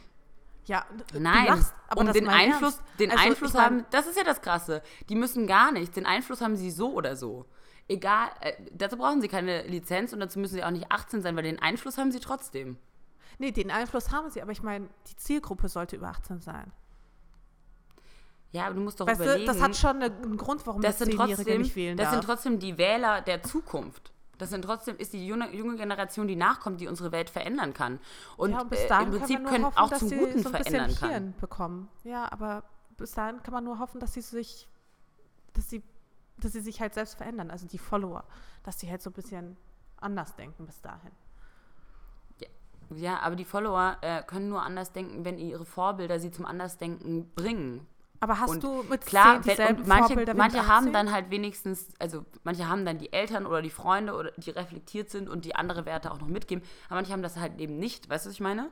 Ja, du Nein, lachst, aber das den Einfluss, Ernst. den Also, Einfluss ich mein, haben, das ist ja das Krasse. Die müssen gar nichts. Den Einfluss haben sie so oder so. Egal, äh, dazu brauchen sie keine Lizenz und dazu müssen sie auch nicht 18 sein, weil den Einfluss haben sie trotzdem. Nee, den Einfluss haben sie, aber ich meine, die Zielgruppe sollte über 18 sein. Ja, aber du musst doch Weißt überlegen. du, das hat schon eine- einen Grund, warum das das sind 10-Jährige trotzdem, nicht wählen das darf. sind trotzdem die Wähler der Zukunft. Das sind trotzdem ist die junge, junge Generation, die nachkommt, die unsere Welt verändern kann und ja, und bis äh, dahin im Prinzip können, hoffen, auch dass zum sie Guten so ein verändern kann. Bekommen. Ja, aber bis dahin kann man nur hoffen, dass sie sich, dass sie, dass sie sich halt selbst verändern, also die Follower, dass sie halt so ein bisschen anders denken bis dahin. Ja, aber die Follower äh, können nur anders denken, wenn ihre Vorbilder sie zum Andersdenken bringen. Aber hast Und du mit Klar, 10 wenn, und manche, manche haben 18? dann halt wenigstens, also manche haben dann die Eltern oder die Freunde oder die reflektiert sind und die andere Werte auch noch mitgeben, aber manche haben das halt eben nicht, weißt du, was ich meine?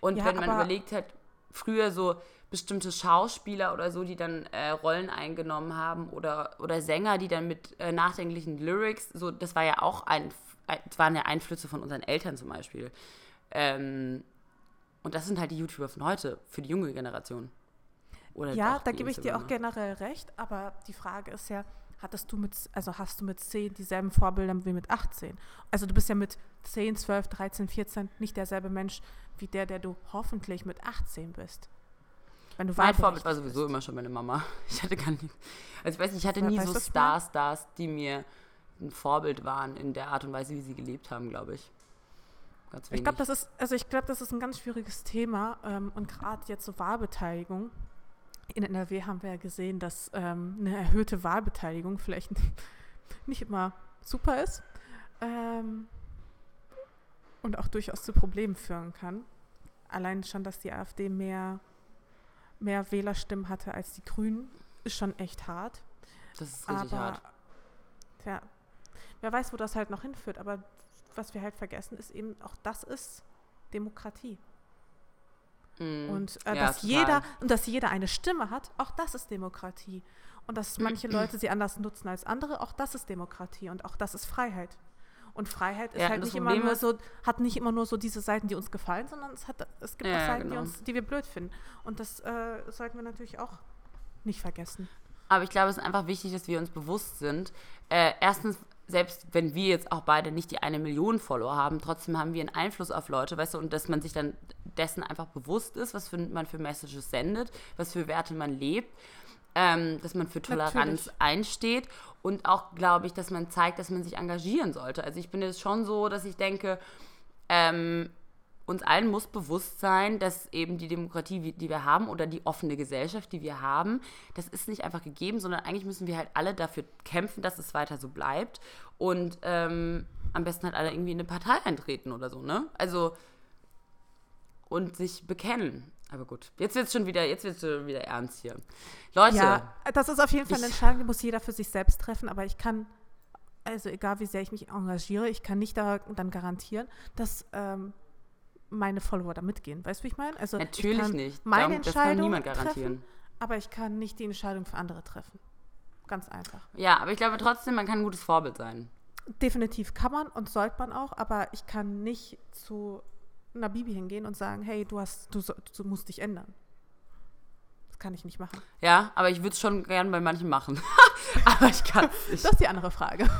Und Ja, wenn man überlegt hat, früher so bestimmte Schauspieler oder so, die dann äh, Rollen eingenommen haben oder, oder Sänger, die dann mit äh, nachdenklichen Lyrics, so das war ja auch ein, ein das waren ja Einflüsse von unseren Eltern zum Beispiel. Ähm, und das sind halt die YouTuber von heute, für die junge Generation. Oder Ja, da gebe ich dir auch generell recht, aber die Frage ist ja, hattest du mit, also hast du mit 10 dieselben Vorbilder wie mit 18? Also du bist ja mit 10, 12, 13, 14 nicht derselbe Mensch wie der, der du hoffentlich mit 18 bist. Wenn du Mein Vorbild war sowieso bist. immer schon meine Mama. Ich hatte gar nicht, also ich weiß nicht, ich hatte Ja, nie so? Stars, Stars, die mir ein Vorbild waren in der Art und Weise, wie sie gelebt haben, glaube ich. Ganz wenig. Ich glaube, das ist, also ich glaube, das ist ein ganz schwieriges Thema ähm, und gerade jetzt so Wahlbeteiligung. In NRW haben wir ja gesehen, dass ähm, eine erhöhte Wahlbeteiligung vielleicht nicht immer super ist ähm, und auch durchaus zu Problemen führen kann. Allein schon, dass die AfD mehr, mehr Wählerstimmen hatte als die Grünen, ist schon echt hart. das ist richtig aber, hart. Ja, wer weiß, wo das halt noch hinführt. Aber was wir halt vergessen, ist eben, auch das ist Demokratie. Mm. Und äh, Ja, dass total. jeder und dass jeder eine Stimme hat, auch das ist Demokratie. Und dass manche Mm. Leute sie anders nutzen als andere, auch das ist Demokratie und auch das ist Freiheit. Und Freiheit ist Ja, halt nicht immer nur so, hat nicht immer nur so diese Seiten, die uns gefallen, sondern es hat, es gibt Ja, auch Seiten, genau. die uns, die wir blöd finden. Und das äh, sollten wir natürlich auch nicht vergessen. Aber ich glaube, es ist einfach wichtig, dass wir uns bewusst sind. Äh, erstens, selbst wenn wir jetzt auch beide nicht die eine Million Follower haben, trotzdem haben wir einen Einfluss auf Leute, weißt du, und dass man sich dann dessen einfach bewusst ist, was für, man für Messages sendet, was für Werte man lebt, ähm, dass man für Toleranz Natürlich. einsteht und auch, glaube ich, dass man zeigt, dass man sich engagieren sollte. Also ich bin jetzt schon so, dass ich denke, ähm, uns allen muss bewusst sein, dass eben die Demokratie, die wir haben, oder die offene Gesellschaft, die wir haben, das ist nicht einfach gegeben, sondern eigentlich müssen wir halt alle dafür kämpfen, dass es weiter so bleibt. Und ähm, am besten halt alle irgendwie in eine Partei eintreten oder so, ne? Also und sich bekennen. Aber gut, jetzt wird es schon wieder, jetzt wird's schon wieder ernst hier. Leute, Ja, das ist auf jeden Fall eine Entscheidung, die muss jeder für sich selbst treffen, aber ich kann, also egal wie sehr ich mich engagiere, ich kann nicht da dann garantieren, dass ähm, meine Follower da mitgehen. Weißt du, wie ich meine? Also ich natürlich kann nicht. Meine Darum- das kann Entscheidung niemand garantieren. Treffen, aber ich kann nicht die Entscheidung für andere treffen. Ganz einfach. Ja, aber ich glaube trotzdem, man kann ein gutes Vorbild sein. Definitiv kann man und sollte man auch, aber ich kann nicht zu einer Bibi hingehen und sagen, hey, du hast, du, du musst dich ändern. Das kann ich nicht machen. Ja, aber ich würde es schon gern bei manchen machen. aber ich kann es nicht. Das ist die andere Frage.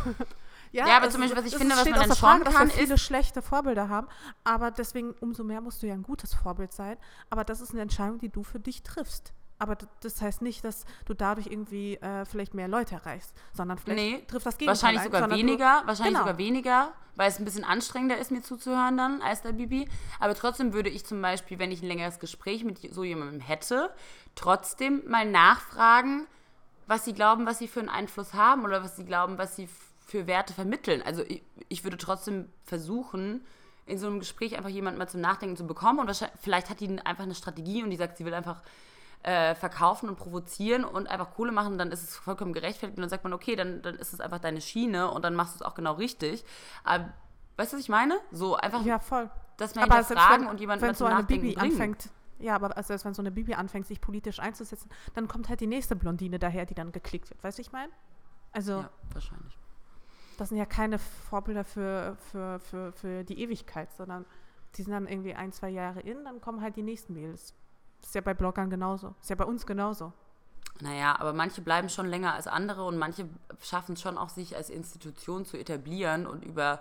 Ja, aber es- zum Beispiel, was ich finde, was man dann Frage, schon dass kann, wir viele schlechte Vorbilder haben, aber deswegen umso mehr musst du ja ein gutes Vorbild sein. Aber das ist eine Entscheidung, die du für dich triffst. Aber das heißt nicht, dass du dadurch irgendwie äh, vielleicht mehr Leute erreichst, sondern vielleicht Nee, trifft das Gegenteil Wahrscheinlich ein, sogar sondern weniger, wahrscheinlich Genau. sogar weniger, weil es ein bisschen anstrengender ist, mir zuzuhören dann als der Bibi. Aber trotzdem würde ich zum Beispiel, wenn ich ein längeres Gespräch mit so jemandem hätte, trotzdem mal nachfragen, was sie glauben, was sie für einen Einfluss haben oder was sie glauben, was sie für Werte vermitteln. Also ich, ich würde trotzdem versuchen, in so einem Gespräch einfach jemanden mal zum Nachdenken zu bekommen und vielleicht hat die einfach eine Strategie und die sagt, sie will einfach äh, verkaufen und provozieren und einfach Kohle machen, dann ist es vollkommen gerechtfertigt und dann sagt man, okay, dann, dann ist es einfach deine Schiene und dann machst du es auch genau richtig. Aber, weißt du, was ich meine? So einfach, ja voll. dass man Aber wenn, und jemanden wenn so eine Bibi bringen. anfängt, ja, aber also wenn so eine Bibi anfängt, sich politisch einzusetzen, dann kommt halt die nächste Blondine daher, die dann geklickt wird. Weißt du, ich meine? Also Ja, wahrscheinlich. das sind ja keine Vorbilder für, für, für, für die Ewigkeit, sondern die sind dann irgendwie ein, zwei Jahre in, dann kommen halt die nächsten Mädels. Ist ja bei Bloggern genauso. Ist ja bei uns genauso. Naja, aber manche bleiben schon länger als andere und manche schaffen es schon auch, sich als Institution zu etablieren und über,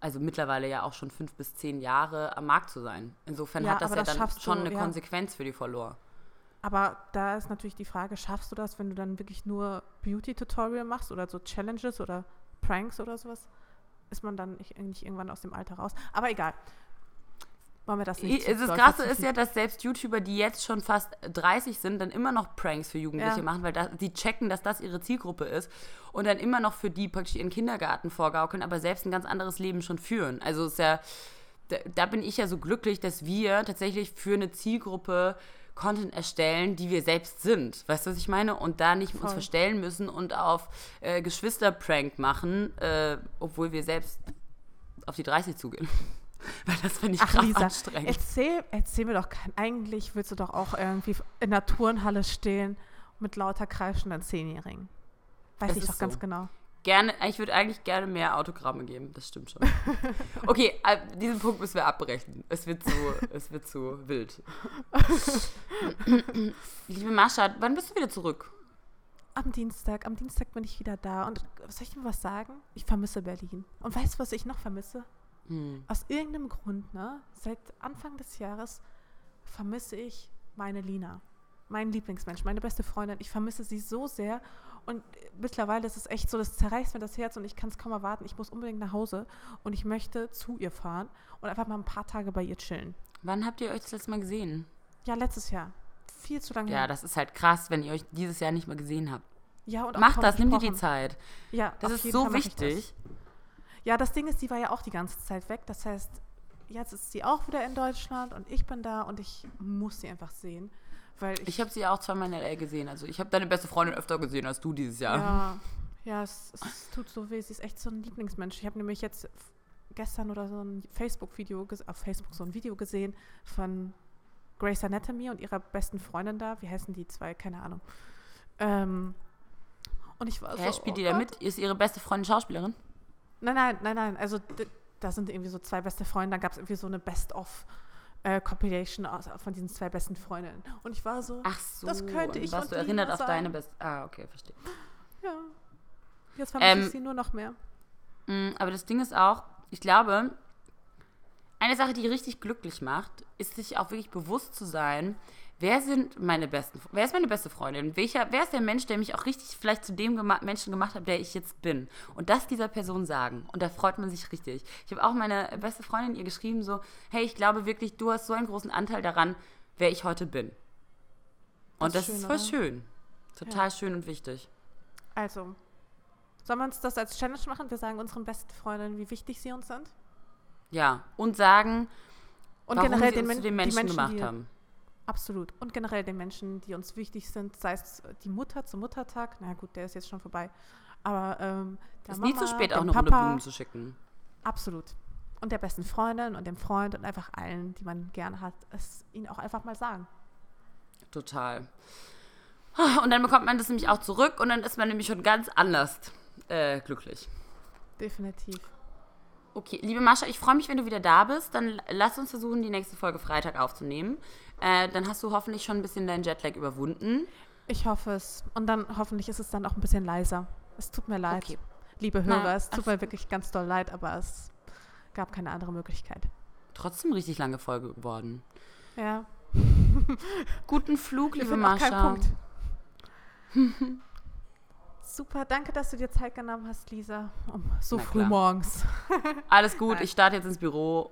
also mittlerweile ja auch schon fünf bis zehn Jahre am Markt zu sein. Insofern Ja, hat das ja das dann schon du, eine ja. Konsequenz für die Follower. Aber da ist natürlich die Frage, schaffst du das, wenn du dann wirklich nur Beauty-Tutorial machst oder so Challenges oder Pranks oder sowas? Ist man dann nicht, nicht irgendwann aus dem Alter raus? Aber egal. Wollen wir das nicht Das Krasse ist ja, dass selbst YouTuber, die jetzt schon fast 30 sind, dann immer noch Pranks für Jugendliche Ja. machen, weil da, die checken, dass das ihre Zielgruppe ist und dann immer noch für die praktisch ihren Kindergarten vorgaukeln, aber selbst ein ganz anderes Leben schon führen. Also ist ja, da, da bin ich ja so glücklich, dass wir tatsächlich für eine Zielgruppe Content erstellen, die wir selbst sind. Weißt du, was ich meine? Und da nicht uns Voll. verstellen müssen und auf äh, Geschwister-Prank machen, äh, obwohl wir selbst auf die 30 zugehen. Weil das finde ich Ach, krass Lisa, anstrengend. erzähl, erzähl mir doch. Eigentlich willst du doch auch irgendwie in der Turnhalle stehen mit lauter kreischenden Zehnjährigen. Weiß Das ich doch ganz so. genau. Gerne, ich würde eigentlich gerne mehr Autogramme geben, das stimmt schon. Okay, äh, diesen Punkt müssen wir abbrechen. Es wird zu, es wird zu wild. Liebe Mascha, wann bist du wieder zurück? Am Dienstag, am Dienstag bin ich wieder da. Und soll ich dir was sagen? Ich vermisse Berlin. Und weißt du, was ich noch vermisse? Hm. Aus irgendeinem Grund, ne? Seit Anfang des Jahres vermisse ich meine Lina. Mein Lieblingsmensch, meine beste Freundin. Ich vermisse sie so sehr. Und mittlerweile ist es echt so, das zerreißt mir das Herz und ich kann es kaum erwarten. Ich muss unbedingt nach Hause und ich möchte zu ihr fahren und einfach mal ein paar Tage bei ihr chillen. Wann habt ihr euch das letzte Mal gesehen? Ja, letztes Jahr. Viel zu lange Ja, das ist halt krass, wenn ihr euch dieses Jahr nicht mehr gesehen habt. Ja, und auch Macht das, nimm dir die. Zeit. Ja, Das ist so wichtig. Ja, das Ding ist, die war ja auch die ganze Zeit weg. Das heißt, jetzt ist sie auch wieder in Deutschland und ich bin da und ich muss sie einfach sehen. Weil ich, Ich habe sie ja auch zweimal in L.A. gesehen. Also ich habe deine beste Freundin öfter gesehen als du dieses Jahr. ja, ja es, es tut so weh. Sie ist echt so ein Lieblingsmensch. Ich habe nämlich jetzt gestern oder so ein Facebook-Video, auf Facebook so ein Video gesehen von Grace Anatomy und ihrer besten Freundin da. Wie heißen die zwei? Keine Ahnung. Ähm, und ich war Hä, so, spielt oh die da mit? Ist ihre beste Freundin Schauspielerin? Nein, nein, nein, nein. Also da sind irgendwie so zwei beste Freunde. Da gab es irgendwie so eine Best-of äh, Compilation aus, von diesen zwei besten Freundinnen. Und ich war so, Ach so. Das könnte ich Warst und du erinnert auf sein. deine beste... Ah, okay, verstehe. ja, jetzt vermisse Ähm, ich sie nur noch mehr. Mm, Aber das Ding ist auch, ich glaube, eine Sache, die richtig glücklich macht, ist sich auch wirklich bewusst zu sein, wer sind meine besten, wer ist meine beste Freundin? Welcher, wer ist der Mensch, der mich auch richtig vielleicht zu dem gema Menschen gemacht hat, der ich jetzt bin? Und das dieser Person sagen. Und da freut man sich richtig. Ich habe auch meine beste Freundin ihr geschrieben, so, hey, ich glaube wirklich, du hast so einen großen Anteil daran, wer ich heute bin. Und Das das, ist ist schön, voll oder? schön. Total schön und wichtig. Also, sollen wir uns das als Challenge machen? Wir sagen unseren besten Freundinnen, wie wichtig sie uns sind. Ja. Und sagen, Und generell sie den, Men zu den die Menschen, Menschen gemacht die, haben. Absolut. Und generell den Menschen, die uns wichtig sind, sei es die Mutter zum Muttertag. Na gut, der ist jetzt schon vorbei. Aber ähm, der ist Mama, nie zu spät, auch eine Runde Papa, Blumen zu schicken. Absolut. Und der besten Freundin und dem Freund und einfach allen, die man gern hat, es ihnen auch einfach mal sagen. Total. Und dann bekommt man das nämlich auch zurück und dann ist man nämlich schon ganz anders äh, glücklich. Definitiv. Okay, liebe Mascha, ich freue mich, wenn du wieder da bist. Dann lass uns versuchen, die nächste Folge Freitag aufzunehmen. Äh, dann hast du hoffentlich schon ein bisschen deinen Jetlag überwunden. Ich hoffe es. Und dann hoffentlich ist es dann auch ein bisschen leiser. Es tut mir leid, Okay. liebe Na, Hörer. es tut mir wirklich ganz doll leid, aber es gab keine andere Möglichkeit. Trotzdem richtig lange Folge geworden. Ja. Guten Flug, liebe. Punkt. Super, danke, dass du dir Zeit genommen hast, Lisa. Um so Na früh klar. morgens. Alles gut, Nein. ich starte jetzt ins Büro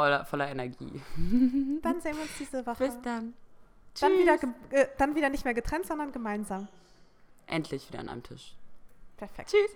voller, voller Energie. Dann sehen wir uns diese Woche. dann. Dann wieder, ge- äh, dann wieder nicht mehr getrennt, sondern gemeinsam. Endlich wieder an einem Tisch. Perfekt. Tschüss.